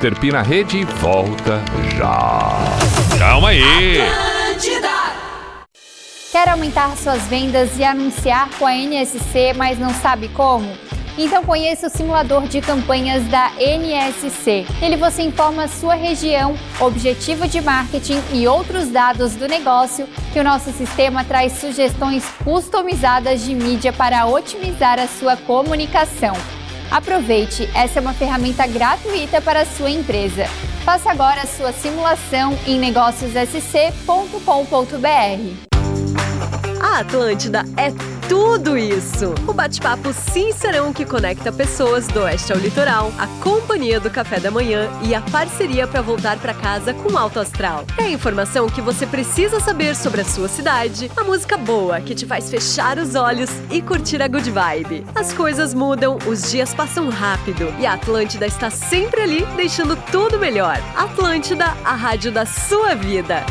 Mr. Na rede volta já. Calma aí! Quer aumentar suas vendas e anunciar com a NSC, mas não sabe como? Então conheça o simulador de campanhas da NSC. Nele você informa sua região, objetivo de marketing e outros dados do negócio que o nosso sistema traz sugestões customizadas de mídia para otimizar a sua comunicação. Aproveite, essa é uma ferramenta gratuita para a sua empresa. Faça agora a sua simulação em negóciossc.com.br. A Atlântida é tudo isso. O bate-papo sincerão que conecta pessoas do oeste ao litoral, a companhia do café da manhã e a parceria para voltar para casa com alto astral. É a informação que você precisa saber sobre a sua cidade, a música boa que te faz fechar os olhos e curtir a good vibe. As coisas mudam, os dias passam rápido e a Atlântida está sempre ali deixando tudo melhor. Atlântida, a rádio da sua vida.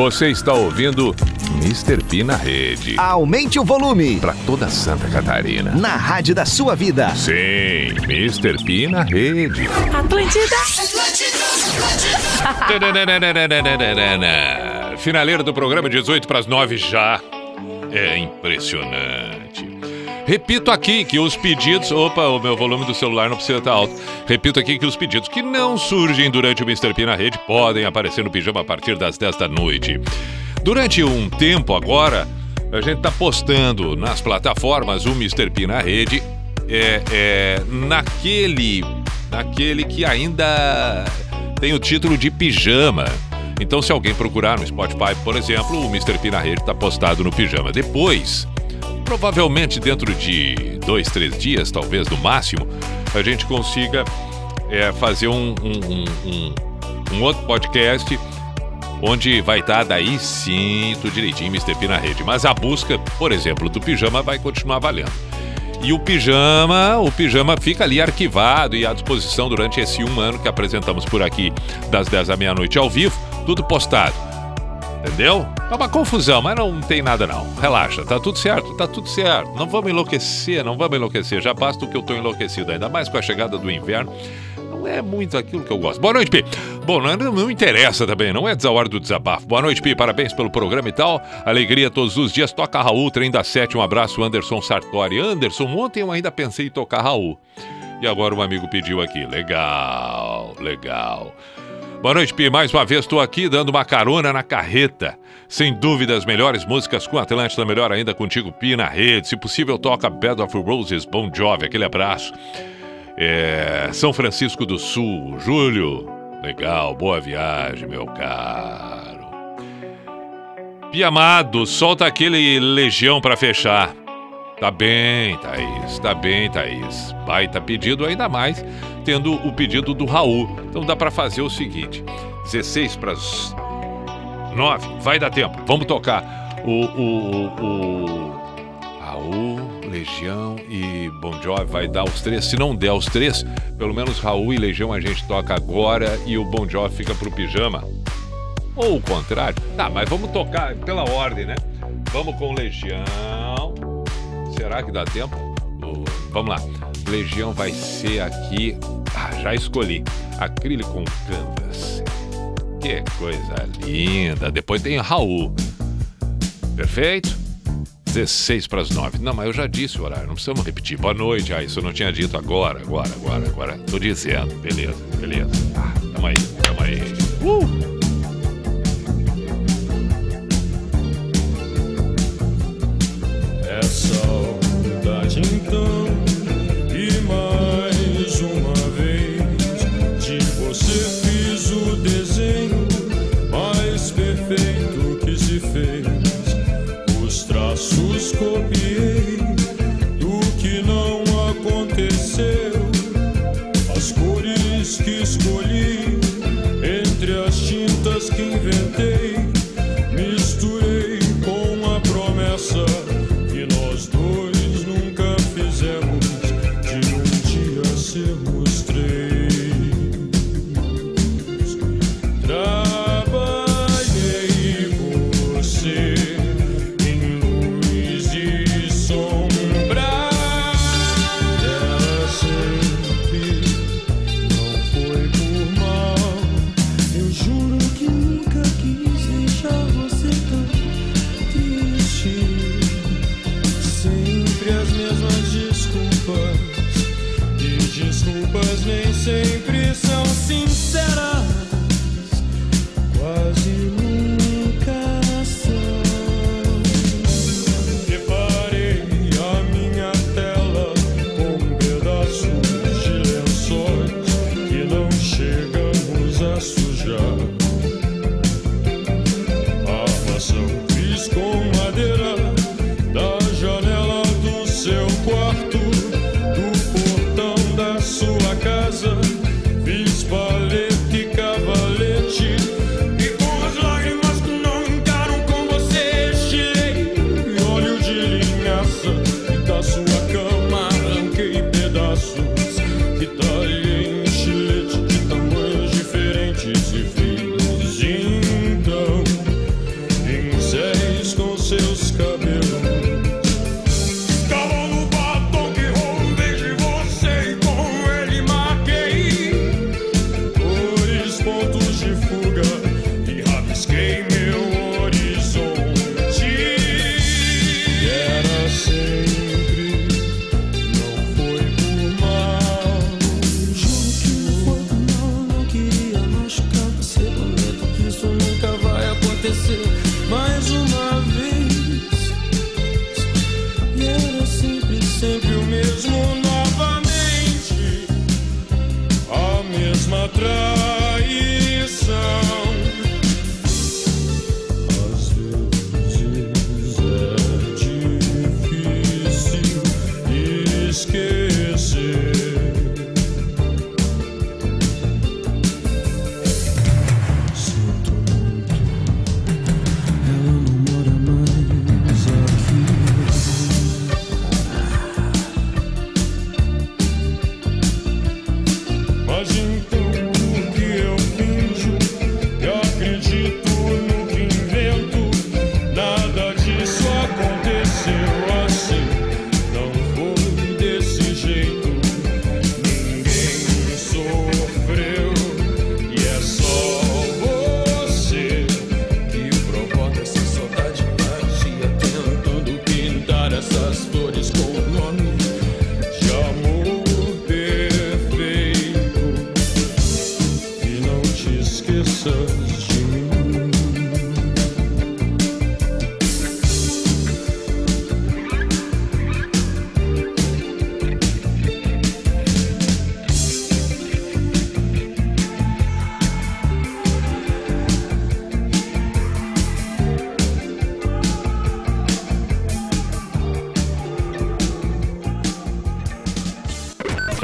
Você está ouvindo Mr. P na rede. Aumente o volume. Pra toda Santa Catarina. Na rádio da sua vida. Sim, Mr. P na rede. Atlântida! *laughs* Finaleiro do programa 18 para as 9 já. É impressionante. Repito aqui que os pedidos. Opa, o meu volume do celular não precisa estar alto. Repito aqui que os pedidos que não surgem durante o Mr. P na rede podem aparecer no pijama a partir das 10 da noite. Durante um tempo agora, a gente está postando nas plataformas o Mr. P na rede é, é, naquele, naquele que ainda tem o título de pijama. Então, se alguém procurar no Spotify, por exemplo, o Mr. P na rede está postado no pijama. Depois, provavelmente dentro de dois, três dias, talvez no máximo, a gente consiga é, fazer um, um- um- um- outro podcast onde vai estar daí sim tudo direitinho Mr. P na rede. Mas a busca, por exemplo, do pijama vai continuar valendo. E o pijama, o pijama fica ali arquivado e à disposição durante esse um ano que apresentamos por aqui, das 10 à meia-noite ao vivo, tudo postado. Entendeu? É uma confusão, mas não tem nada não. Relaxa, tá tudo certo, tá tudo certo. Não vamos enlouquecer, não vamos enlouquecer. Já basta o que eu tô enlouquecido, ainda mais com a chegada do inverno. Não é muito aquilo que eu gosto. Boa noite, Pi. Bom, não, não interessa também, não é a hora do desabafo. Boa noite, Pi. Parabéns pelo programa e tal. Alegria todos os dias. Toca Raul, trem da sete. Um abraço, Anderson Sartori. Anderson, ontem eu ainda pensei em tocar Raul. E agora um amigo pediu aqui. Legal, legal. Boa noite, Pi. Mais uma vez estou aqui dando uma carona na carreta. Sem dúvida, as melhores músicas com Atlântida, melhor ainda contigo, Pi, na rede. Se possível, toca Bed of Roses, Bon Jovi, aquele abraço. É, São Francisco do Sul, Júlio. Legal, boa viagem, meu caro. Pi amado, solta aquele legião pra fechar. Tá bem, Thaís, tá bem, Thaís. Baita pedido, ainda mais tendo o pedido do Raul. Então dá pra fazer o seguinte: 16 para as 9, vai dar tempo. Vamos tocar o, o, o, o Raul, Legião e Bon Jovi. Vai dar os três. Se não der os três, pelo menos Raul e Legião a gente toca agora e o Bon Jovi fica pro pijama. Ou o contrário. Tá, mas vamos tocar pela ordem, né? Vamos com Legião. Será que dá tempo? Vamos lá. Legião vai ser aqui. Ah, já escolhi. Acrílico com canvas. Que coisa linda. Depois tem Raul. Perfeito? 16 para as 9. Não, mas eu já disse o horário, não precisamos repetir. Boa noite. Ah, isso eu não tinha dito agora, agora, agora, agora. Tô dizendo. Beleza, beleza. Ah, tamo aí, tamo aí. Uh! É tu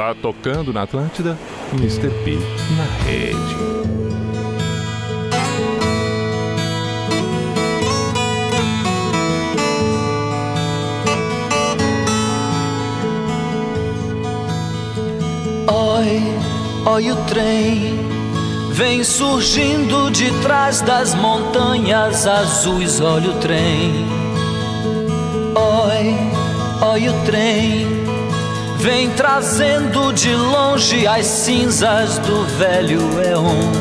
Tá tocando na Atlântida? Mr. P na rede. Oi, oi o trem vem surgindo de trás das montanhas azuis. Olha o trem. Oi, oi o trem vem trazendo de longe as cinzas do velho Eon.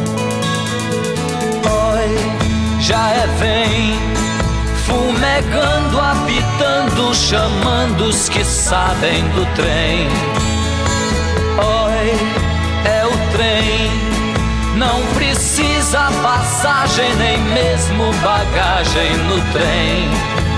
Oi, já é vem fumegando, apitando, chamando os que sabem do trem. Oi, é o trem. Não precisa passagem, nem mesmo bagagem no trem.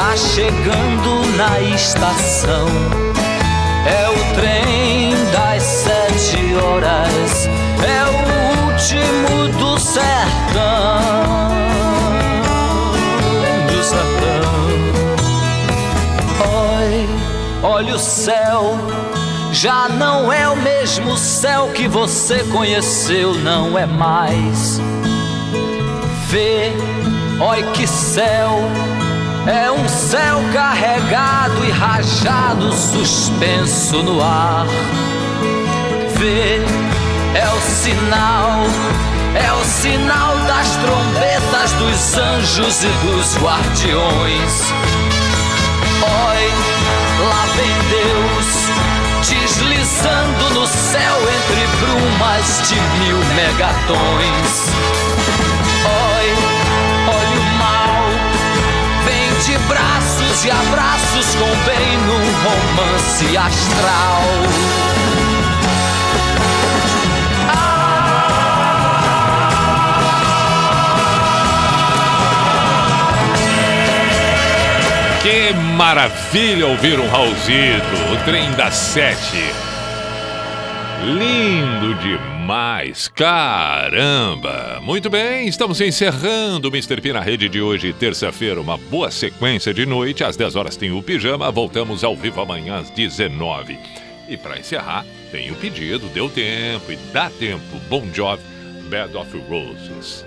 Tá chegando na estação. É o trem das sete horas, é o último do sertão. Do sertão. Oi, olha o céu. Já não é o mesmo céu que você conheceu, não é mais. Vê, oi que céu. É um céu carregado e rajado, suspenso no ar. Vê, é o sinal, é o sinal das trombetas dos anjos e dos guardiões. Oi, lá vem Deus, deslizando no céu entre brumas de mil megatons. Braços e abraços com bem num romance astral. Que maravilha ouvir um Raulzito, o trem das sete. Lindo demais, caramba! Muito bem, estamos encerrando o Mr. P na rede de hoje, terça-feira, uma boa sequência de noite. Às 10 horas tem o pijama, voltamos ao vivo amanhã às 19. E para encerrar, tem o pedido, deu tempo e dá tempo. Bom Job, Bed of Roses.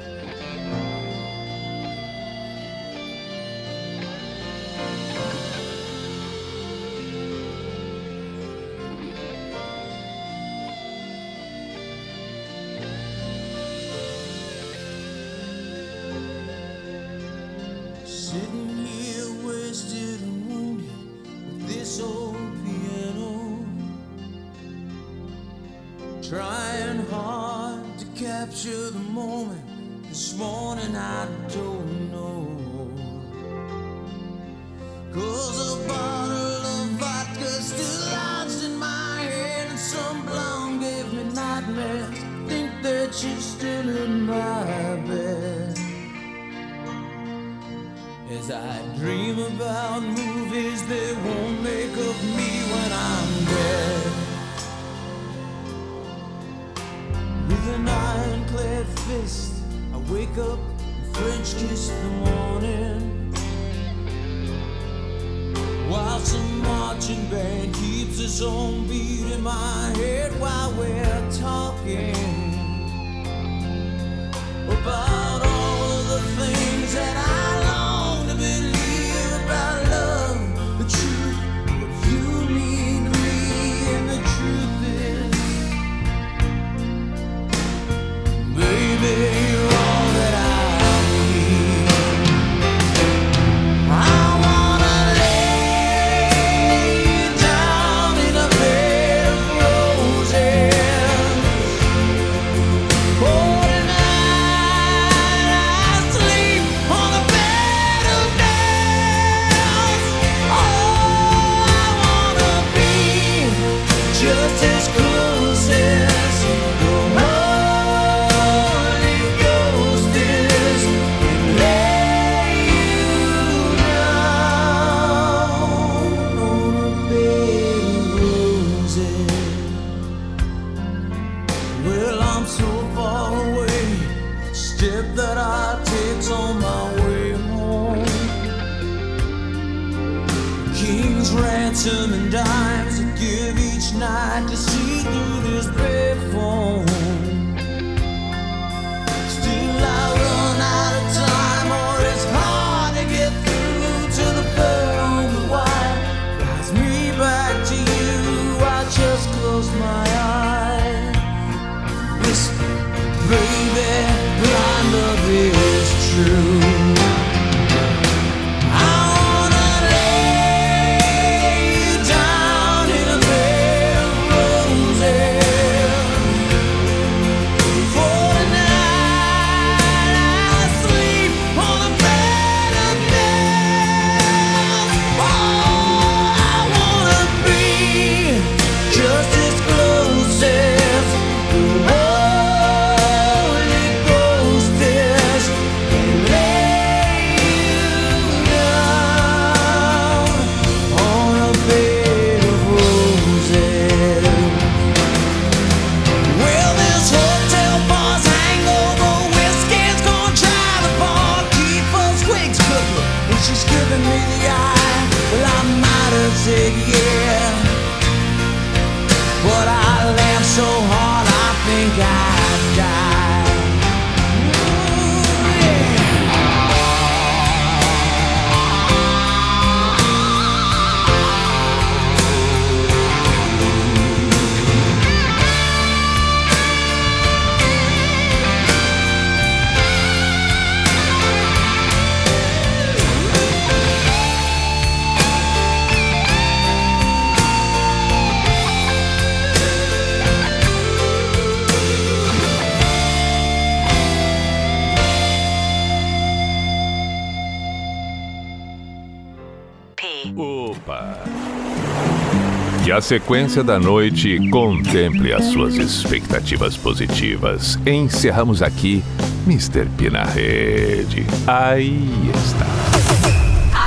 sequência da noite, contemple as suas expectativas positivas. Encerramos aqui Mr. P na rede. Aí está.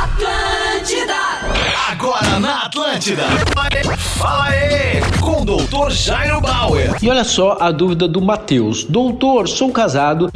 Atlântida! Agora na Atlântida. Fala aí, com o doutor Jairo Bauer. E olha só a dúvida do Matheus. Doutor, sou casado e a